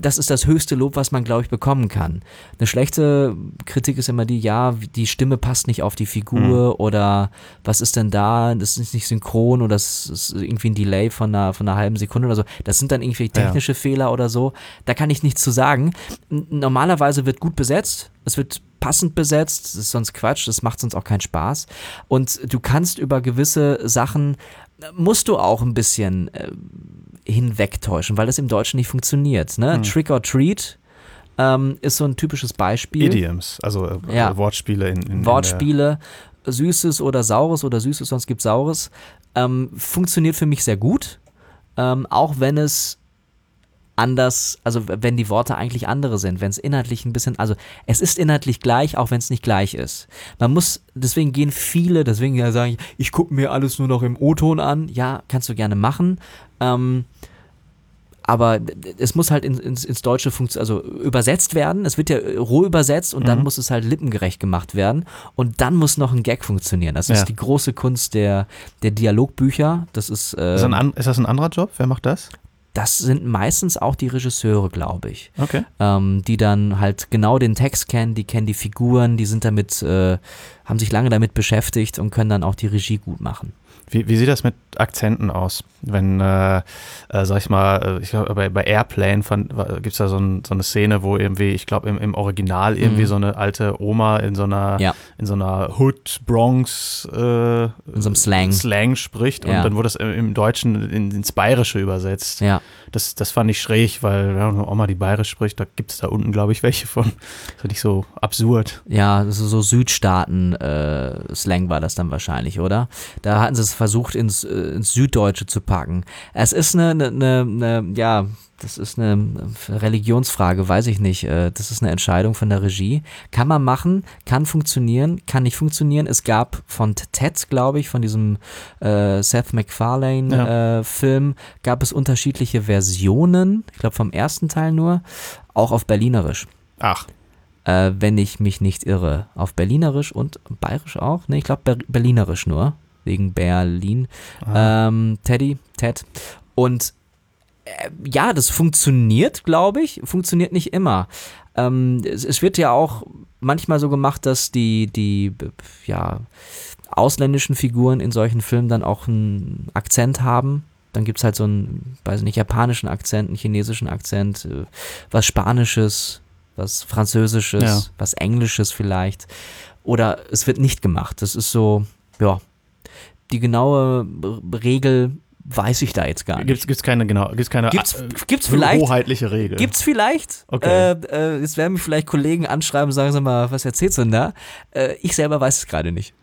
[SPEAKER 1] das ist das höchste Lob, was man, glaube ich, bekommen kann. Eine schlechte Kritik ist immer die, ja, die Stimme passt nicht auf die Figur mhm. oder was ist denn da, das ist nicht synchron oder das ist irgendwie ein Delay von einer, von einer halben Sekunde oder so. Das sind dann irgendwie technische ja. Fehler oder so. Da kann ich nichts zu sagen. Normalerweise wird gut besetzt, es wird passend besetzt, das ist sonst Quatsch, das macht sonst auch keinen Spaß. Und du kannst über gewisse Sachen, musst du auch ein bisschen äh, hinwegtäuschen, weil das im Deutschen nicht funktioniert. Ne? Hm. Trick or Treat ähm, ist so ein typisches Beispiel.
[SPEAKER 2] Idioms, also äh, ja. Wortspiele in, in
[SPEAKER 1] Wortspiele. Süßes oder Saures oder Süßes, sonst gibt Saures, ähm, funktioniert für mich sehr gut. Ähm, auch wenn es anders, also wenn die Worte eigentlich andere sind, wenn es inhaltlich ein bisschen, also es ist inhaltlich gleich, auch wenn es nicht gleich ist. Man muss, deswegen gehen viele, deswegen ja sagen, ich gucke mir alles nur noch im O-Ton an. Ja, kannst du gerne machen. Ähm, aber es muss halt ins, ins, Deutsche also übersetzt werden. Es wird ja roh übersetzt und mhm. dann muss es halt lippengerecht gemacht werden. Und dann muss noch ein Gag funktionieren. Das ja. ist die große Kunst der, der Dialogbücher. Das ist, äh,
[SPEAKER 2] ist, ein, ist das ein anderer Job? Wer macht das?
[SPEAKER 1] Das sind meistens auch die Regisseure, glaube ich.
[SPEAKER 2] Okay.
[SPEAKER 1] Ähm, die dann halt genau den Text kennen, die kennen die Figuren, die sind damit, äh, haben sich lange damit beschäftigt und können dann auch die Regie gut machen.
[SPEAKER 2] Wie, wie sieht das mit Akzenten aus? Wenn, äh, äh, sag ich mal, äh, ich glaube, bei, bei Airplane gibt es da so, ein, so, eine Szene, wo irgendwie, ich glaube, im, im Original irgendwie mhm. so eine alte Oma in so einer, ja. in so einer Hood, Bronx, äh, in
[SPEAKER 1] so einem Slang,
[SPEAKER 2] Slang spricht ja. und dann wurde das im, im Deutschen in, ins Bayerische übersetzt.
[SPEAKER 1] Ja.
[SPEAKER 2] Das, das fand ich schräg, weil ja, eine Oma, die bayerisch spricht, da gibt es da unten, glaube ich, welche von. Das finde ich so absurd.
[SPEAKER 1] Ja, das ist so Südstaaten-Slang äh, war das dann wahrscheinlich, oder? Da hatten sie es versucht, ins, äh, ins Süddeutsche zu packen. Es ist eine, eine, eine, ja, das ist eine Religionsfrage, weiß ich nicht. Äh, das ist eine Entscheidung von der Regie. Kann man machen, kann funktionieren, kann nicht funktionieren. Es gab von Ted, glaube ich, von diesem äh, Seth MacFarlane-Film, ja. äh, gab es unterschiedliche Versionen. Ich glaube vom ersten Teil nur, auch auf Berlinerisch.
[SPEAKER 2] Ach.
[SPEAKER 1] Äh, wenn ich mich nicht irre. Auf Berlinerisch und Bayerisch auch? Ne, ich glaube Ber Berlinerisch nur wegen Berlin. Ähm, Teddy, Ted. Und äh, ja, das funktioniert, glaube ich. Funktioniert nicht immer. Ähm, es, es, wird ja auch manchmal so gemacht, dass die, die, ja, ausländischen Figuren in solchen Filmen dann auch einen Akzent haben. Dann gibt es halt so einen, weiß nicht, japanischen Akzent, einen chinesischen Akzent, äh, was Spanisches, was Französisches, ja. was Englisches vielleicht. Oder es wird nicht gemacht. Das ist so, ja, die genaue Regel weiß ich da jetzt gar nicht.
[SPEAKER 2] Gibt es keine genau, gibt's keine
[SPEAKER 1] gibt's, äh, gibt's vielleicht
[SPEAKER 2] hoheitliche Regel?
[SPEAKER 1] Gibt's vielleicht? Okay. Äh, äh, jetzt werden mich vielleicht Kollegen anschreiben und sagen, sag mal, was erzählst du denn da? Äh, ich selber weiß es gerade nicht.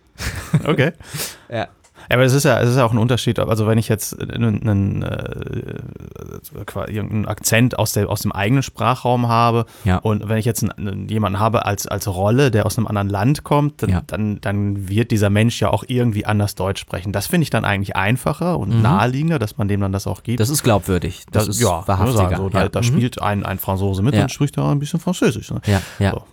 [SPEAKER 2] Okay.
[SPEAKER 1] ja.
[SPEAKER 2] Aber es ist ja, es ist ja auch ein Unterschied. Also wenn ich jetzt einen, einen, äh, einen Akzent aus, der, aus dem eigenen Sprachraum habe
[SPEAKER 1] ja.
[SPEAKER 2] und wenn ich jetzt einen, jemanden habe als, als Rolle, der aus einem anderen Land kommt, dann,
[SPEAKER 1] ja.
[SPEAKER 2] dann, dann wird dieser Mensch ja auch irgendwie anders Deutsch sprechen. Das finde ich dann eigentlich einfacher und mhm. naheliegender, dass man dem dann das auch gibt.
[SPEAKER 1] Das ist glaubwürdig. Das, das ist ja, wahrhaftiger.
[SPEAKER 2] So, da, da mhm. spielt ein, ein Franzose mit und spricht da ein bisschen Französisch. Ne?
[SPEAKER 1] Ja, ja.
[SPEAKER 2] So,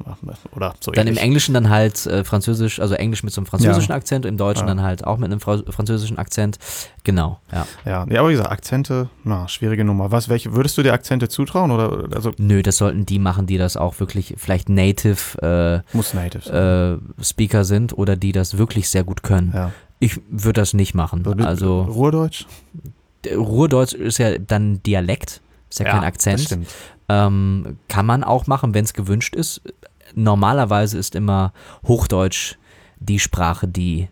[SPEAKER 2] oder so
[SPEAKER 1] dann ähnlich. im Englischen dann halt äh, Französisch, also Englisch mit so einem französischen Akzent, im Deutschen dann halt auch mit einem Fra französischen Akzent. Genau, ja.
[SPEAKER 2] Ja, ja aber wie gesagt, Akzente, na, schwierige Nummer. Was, welche, würdest du dir Akzente zutrauen? Oder, also
[SPEAKER 1] Nö, das sollten die machen, die das auch wirklich vielleicht native,
[SPEAKER 2] äh, Muss native
[SPEAKER 1] äh, Speaker sind oder die das wirklich sehr gut können.
[SPEAKER 2] Ja.
[SPEAKER 1] Ich würde das nicht machen. Also,
[SPEAKER 2] Ruhrdeutsch?
[SPEAKER 1] Ruhrdeutsch ist ja dann Dialekt, ist ja, ja kein Akzent. Ähm, kann man auch machen, wenn es gewünscht ist. Normalerweise ist immer Hochdeutsch die Sprache, die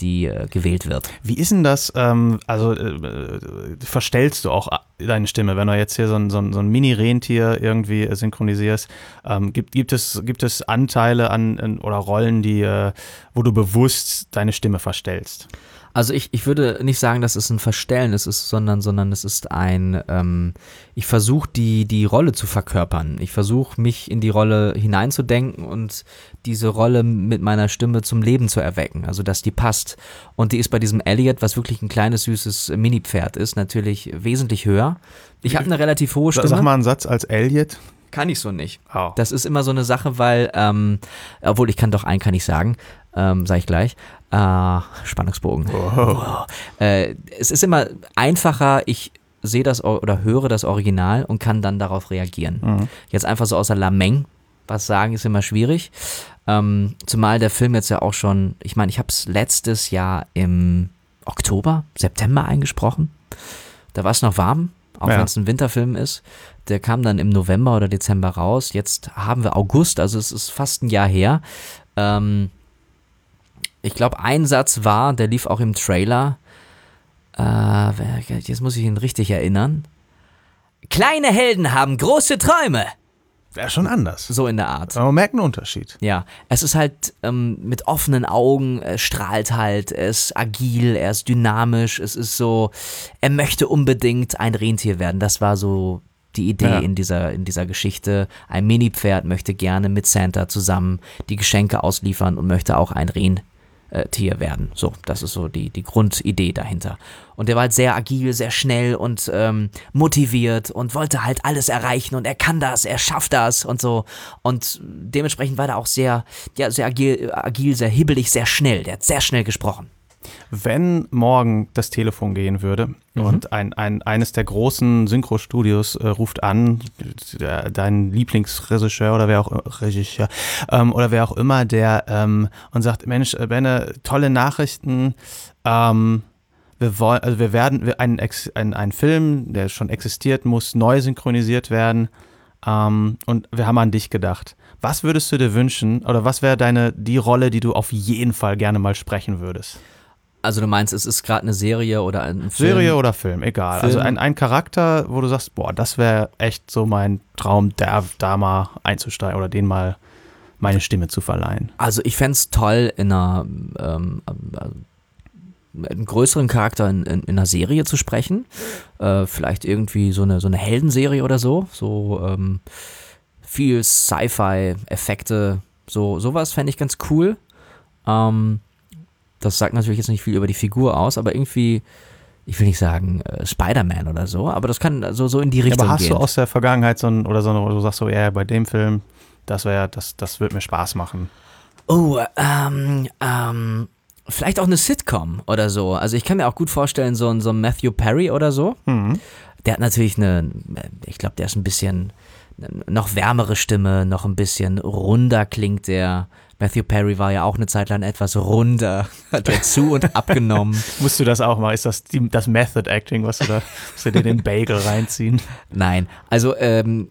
[SPEAKER 1] die äh, gewählt wird.
[SPEAKER 2] Wie ist denn das? Ähm, also äh, verstellst du auch äh, deine Stimme, wenn du jetzt hier so ein, so ein, so ein Mini-Rentier irgendwie synchronisierst? Ähm, gibt, gibt, es, gibt es Anteile an, an oder Rollen, die, äh, wo du bewusst deine Stimme verstellst?
[SPEAKER 1] Also ich, ich würde nicht sagen, dass es ein Verstellen ist, sondern, sondern es ist ein, ähm, ich versuche die, die Rolle zu verkörpern. Ich versuche mich in die Rolle hineinzudenken und diese Rolle mit meiner Stimme zum Leben zu erwecken, also dass die passt. Und die ist bei diesem Elliot, was wirklich ein kleines, süßes Mini-Pferd ist, natürlich wesentlich höher. Ich habe eine relativ hohe Stimme.
[SPEAKER 2] Sag mal einen Satz als Elliot.
[SPEAKER 1] Kann ich so nicht.
[SPEAKER 2] Oh.
[SPEAKER 1] Das ist immer so eine Sache, weil, ähm, obwohl ich kann doch einen kann ich sagen, ähm, sage ich gleich. Äh, Spannungsbogen.
[SPEAKER 2] Oh.
[SPEAKER 1] Äh, es ist immer einfacher, ich sehe das oder höre das Original und kann dann darauf reagieren.
[SPEAKER 2] Mhm.
[SPEAKER 1] Jetzt einfach so außer Lameng was sagen ist immer schwierig. Ähm, zumal der Film jetzt ja auch schon, ich meine, ich habe es letztes Jahr im Oktober, September eingesprochen. Da war es noch warm, auch ja. wenn es ein Winterfilm ist. Der kam dann im November oder Dezember raus. Jetzt haben wir August, also es ist fast ein Jahr her. Ähm, ich glaube, ein Satz war, der lief auch im Trailer. Äh, jetzt muss ich ihn richtig erinnern. Kleine Helden haben große Träume.
[SPEAKER 2] Wäre schon anders.
[SPEAKER 1] So in der Art.
[SPEAKER 2] Aber man merkt einen Unterschied.
[SPEAKER 1] Ja, es ist halt ähm, mit offenen Augen, er strahlt halt, er ist agil, er ist dynamisch, es ist so, er möchte unbedingt ein Rentier werden. Das war so die Idee
[SPEAKER 2] Ja.
[SPEAKER 1] in, dieser, in dieser Geschichte. Ein Mini-Pferd möchte gerne mit Santa zusammen die Geschenke ausliefern und möchte auch ein Rentier werden. So, das ist so die, die Grundidee dahinter. Und er war halt sehr agil, sehr schnell und ähm, motiviert und wollte halt alles erreichen und er kann das, er schafft das und so. Und dementsprechend war er auch sehr, ja, sehr agil, agil, sehr hibbelig, sehr schnell. Der hat sehr schnell gesprochen.
[SPEAKER 2] Wenn morgen das Telefon gehen würde und ein, ein, eines der großen Synchro-Studios äh, ruft an, der, dein Lieblingsregisseur oder wer auch Regisseur ähm, oder wer auch immer, der ähm, und sagt, Mensch, äh, Benne, tolle Nachrichten, ähm, wir wollen, also wir werden, wir, ein, ein, ein Film, der schon existiert, muss neu synchronisiert werden ähm, und wir haben an dich gedacht. Was würdest du dir wünschen oder was wäre deine die Rolle, die du auf jeden Fall gerne mal sprechen würdest?
[SPEAKER 1] Also du meinst, es ist gerade eine Serie oder ein Film?
[SPEAKER 2] Serie oder Film, egal.
[SPEAKER 1] Film.
[SPEAKER 2] Also ein, ein Charakter, wo du sagst, boah, das wäre echt so mein Traum, da, da mal einzusteigen oder den mal meine Stimme zu verleihen.
[SPEAKER 1] Also ich fände es toll, in einer ähm, äh, einen größeren Charakter in, in, in einer Serie zu sprechen. Äh, vielleicht irgendwie so eine, so eine Heldenserie oder so. So ähm, viel Sci-Fi-Effekte, so, sowas fände ich ganz cool. Ähm, das sagt natürlich jetzt nicht viel über die Figur aus, aber irgendwie, ich will nicht sagen äh, Spider-Man oder so, aber das kann so, so in die
[SPEAKER 2] Ja,
[SPEAKER 1] Richtung
[SPEAKER 2] aber hast
[SPEAKER 1] gehen.
[SPEAKER 2] du aus der Vergangenheit so ein, oder so, eine, du sagst so, ja, bei dem Film, das wäre, das, das wird mir Spaß machen.
[SPEAKER 1] Oh, ähm, ähm, vielleicht auch eine Sitcom oder so. Also ich kann mir auch gut vorstellen, so ein, so ein Matthew Perry oder so.
[SPEAKER 2] Mhm.
[SPEAKER 1] Der hat natürlich eine, ich glaube, der ist ein bisschen noch wärmere Stimme, noch ein bisschen runder klingt der. Matthew Perry war ja auch eine Zeit lang etwas runder, hat er zu und abgenommen.
[SPEAKER 2] Musst du das auch mal? Ist das die, das Method Acting, was du da, was du dir den Bagel reinziehen?
[SPEAKER 1] Nein, also ähm,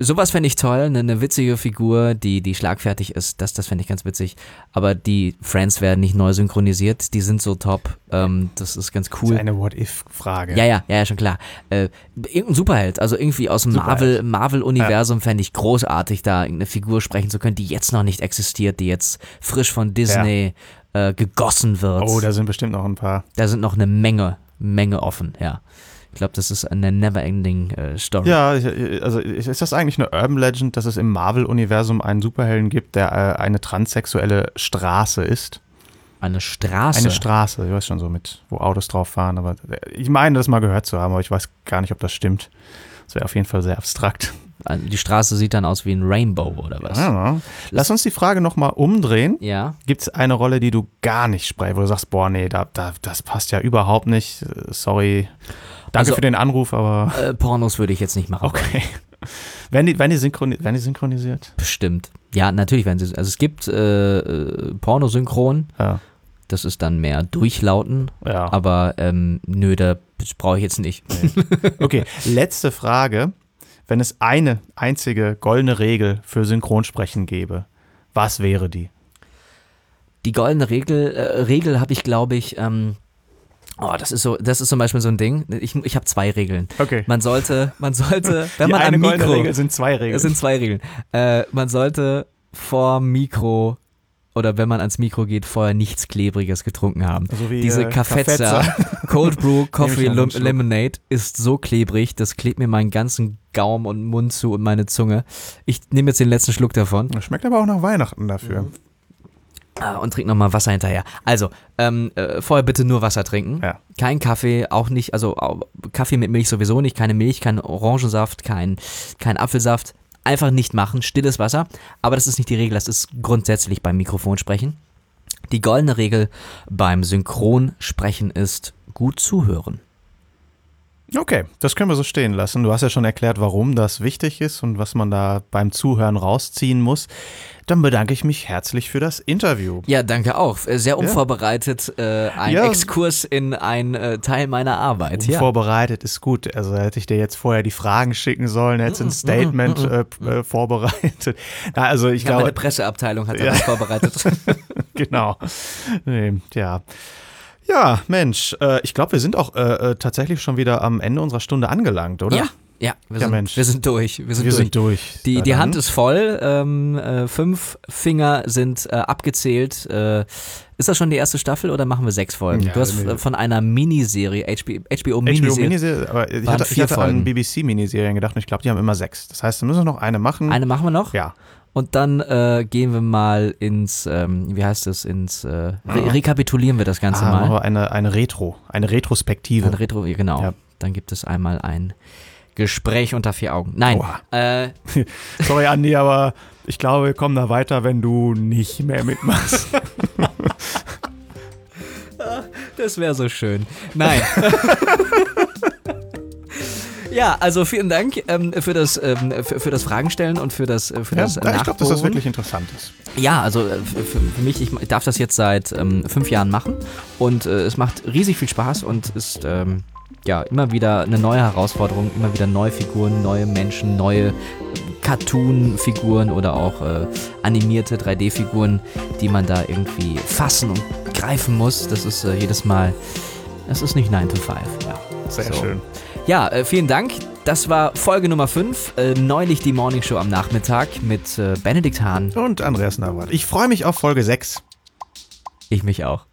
[SPEAKER 1] sowas fände ich toll, eine, eine witzige Figur, die, die schlagfertig ist, das, das fände ich ganz witzig. Aber die Friends werden nicht neu synchronisiert, die sind so top, ähm, das ist ganz
[SPEAKER 2] Das
[SPEAKER 1] cool.
[SPEAKER 2] ist eine What-If-Frage.
[SPEAKER 1] Ja, ja, ja, ja, schon klar. Äh, irgendein Superheld, also irgendwie aus dem. Marvel- Marvel-Universum fände ich großartig, da irgendeine Figur sprechen zu können, die jetzt noch nicht existiert, die jetzt frisch von Disney äh, gegossen wird.
[SPEAKER 2] Oh, da sind bestimmt noch ein paar.
[SPEAKER 1] da sind noch eine Menge, Menge offen, ja. Ich glaube, das ist eine never-ending äh, Story.
[SPEAKER 2] Ja, also ist das eigentlich eine Urban Legend, dass es im Marvel-Universum einen Superhelden gibt, der äh, eine transsexuelle Straße ist?
[SPEAKER 1] Eine Straße.
[SPEAKER 2] Eine Straße, ich weiß schon so mit, wo Autos drauf fahren, aber ich meine, das mal gehört zu haben, aber ich weiß gar nicht, ob das stimmt. Das wäre auf jeden Fall sehr abstrakt.
[SPEAKER 1] die Straße sieht dann aus wie ein Rainbow oder was?
[SPEAKER 2] Ja. Lass uns die Frage nochmal umdrehen.
[SPEAKER 1] Ja.
[SPEAKER 2] Gibt es eine Rolle, die du gar nicht sprichst, wo du sagst, boah, nee, da, da, das passt ja überhaupt nicht. Äh, Sorry. Danke
[SPEAKER 1] Also-
[SPEAKER 2] für den Anruf, aber
[SPEAKER 1] Äh, Pornos würde ich jetzt nicht machen.
[SPEAKER 2] okay. Werden die, werden, die synchroni werden die synchronisiert?
[SPEAKER 1] Bestimmt. Ja, natürlich werden sie. Also es gibt äh, äh, Pornosynchron,
[SPEAKER 2] Ja.
[SPEAKER 1] das ist dann mehr Durchlauten,
[SPEAKER 2] ja.
[SPEAKER 1] aber ähm, nö, da brauche ich jetzt nicht.
[SPEAKER 2] Okay, letzte Frage. Wenn es eine einzige goldene Regel für Synchronsprechen gäbe, was wäre die?
[SPEAKER 1] Die goldene Regel, äh, Regel habe ich, glaube ich, ähm, oh, das ist so, das ist zum Beispiel so ein Ding. Ich, ich habe zwei Regeln.
[SPEAKER 2] Okay.
[SPEAKER 1] Man sollte, man sollte, wenn
[SPEAKER 2] die
[SPEAKER 1] man
[SPEAKER 2] eine
[SPEAKER 1] am Mikro,
[SPEAKER 2] Regel sind zwei Regeln.
[SPEAKER 1] es sind zwei Regeln. Äh, man sollte vor Mikro oder wenn man ans Mikro geht, vorher nichts Klebriges getrunken haben.
[SPEAKER 2] so wie,
[SPEAKER 1] Diese
[SPEAKER 2] äh,
[SPEAKER 1] Cafezza, Cold Brew Coffee. Lemonade ist so klebrig, das klebt mir meinen ganzen Gaumen und Mund zu und meine Zunge. Ich nehme jetzt den letzten Schluck davon
[SPEAKER 2] Das Schmeckt aber auch nach Weihnachten dafür.
[SPEAKER 1] Ah, und trinke nochmal Wasser hinterher. Also, ähm, äh, vorher bitte nur Wasser trinken.
[SPEAKER 2] Ja.
[SPEAKER 1] Kein Kaffee, auch nicht, also au- Kaffee mit Milch sowieso nicht, keine Milch, kein Orangensaft, kein, kein Apfelsaft. Einfach nicht machen, stilles Wasser. Aber das ist nicht die Regel, das ist grundsätzlich beim Mikrofonsprechen. Die goldene Regel beim Synchronsprechen ist gut zuhören.
[SPEAKER 2] Okay, das können wir so stehen lassen. Du hast ja schon erklärt, warum das wichtig ist und was man da beim Zuhören rausziehen muss. Dann bedanke ich mich herzlich für das Interview.
[SPEAKER 1] Ja, danke auch. Sehr unvorbereitet äh, ein
[SPEAKER 2] Ja.
[SPEAKER 1] Exkurs in einen äh, Teil meiner Arbeit. Ja.
[SPEAKER 2] Vorbereitet ist gut. Also hätte ich dir jetzt vorher die Fragen schicken sollen, hättest ein Statement äh, äh, vorbereitet. Na, also ich
[SPEAKER 1] Ja, meine
[SPEAKER 2] glaube,
[SPEAKER 1] Presseabteilung hat
[SPEAKER 2] Ja.
[SPEAKER 1] das vorbereitet.
[SPEAKER 2] genau. Nee, ja. Ja, Mensch, äh, ich glaube, wir sind auch äh, äh, tatsächlich schon wieder am Ende unserer Stunde angelangt, oder?
[SPEAKER 1] Ja, Ja, wir,
[SPEAKER 2] Ja,
[SPEAKER 1] sind,
[SPEAKER 2] Mensch.
[SPEAKER 1] wir sind durch. Wir sind
[SPEAKER 2] Wir
[SPEAKER 1] durch.
[SPEAKER 2] sind durch.
[SPEAKER 1] Die, die. Hand ist voll, ähm, äh, fünf Finger sind äh, abgezählt. Äh, ist das schon die erste Staffel oder machen wir sechs Folgen?
[SPEAKER 2] Ja,
[SPEAKER 1] du hast
[SPEAKER 2] nee.
[SPEAKER 1] von einer Miniserie, HBO, HBO
[SPEAKER 2] HBO
[SPEAKER 1] Miniserie,
[SPEAKER 2] Miniserie, aber ich hatte, ich
[SPEAKER 1] vier
[SPEAKER 2] hatte an. BBC-Miniserien gedacht und ich glaube, die haben immer sechs. Das heißt, wir müssen noch eine machen.
[SPEAKER 1] eine machen wir noch
[SPEAKER 2] ja.
[SPEAKER 1] Und dann äh, gehen wir mal ins, ähm, wie heißt das, ins, äh, re rekapitulieren wir das Ganze
[SPEAKER 2] Ah, machen
[SPEAKER 1] mal.
[SPEAKER 2] wir eine, eine Retro, eine Retrospektive.
[SPEAKER 1] Ein Retro, genau.
[SPEAKER 2] Ja.
[SPEAKER 1] Dann gibt es einmal ein Gespräch unter vier Augen. Nein, äh,
[SPEAKER 2] Sorry, Andi, aber ich glaube, wir kommen da weiter, wenn du nicht mehr mitmachst.
[SPEAKER 1] Das wäre so schön. Nein. ja, also vielen Dank ähm, für, das, ähm, für, für das Fragenstellen und für das, äh, für
[SPEAKER 2] ja,
[SPEAKER 1] das
[SPEAKER 2] ich glaube, dass das wirklich interessant ist.
[SPEAKER 1] Ja, also äh, für, für mich, ich darf das jetzt seit ähm, fünf Jahren machen und äh, es macht riesig viel Spaß und ist ähm, ja immer wieder eine neue Herausforderung, immer wieder neue Figuren, neue Menschen, neue äh, Cartoon-Figuren oder auch äh, animierte 3D-Figuren, die man da irgendwie fassen und greifen muss. Das ist äh, jedes Mal, das ist nicht 9 to 5. Ja.
[SPEAKER 2] Sehr
[SPEAKER 1] So.
[SPEAKER 2] schön.
[SPEAKER 1] Ja, äh, vielen Dank. Das war Folge Nummer 5. Äh, neulich die Morning Show am Nachmittag mit äh, Benedikt Hahn.
[SPEAKER 2] Und Andreas Nawat. Ich freue mich auf Folge 6.
[SPEAKER 1] Ich mich auch.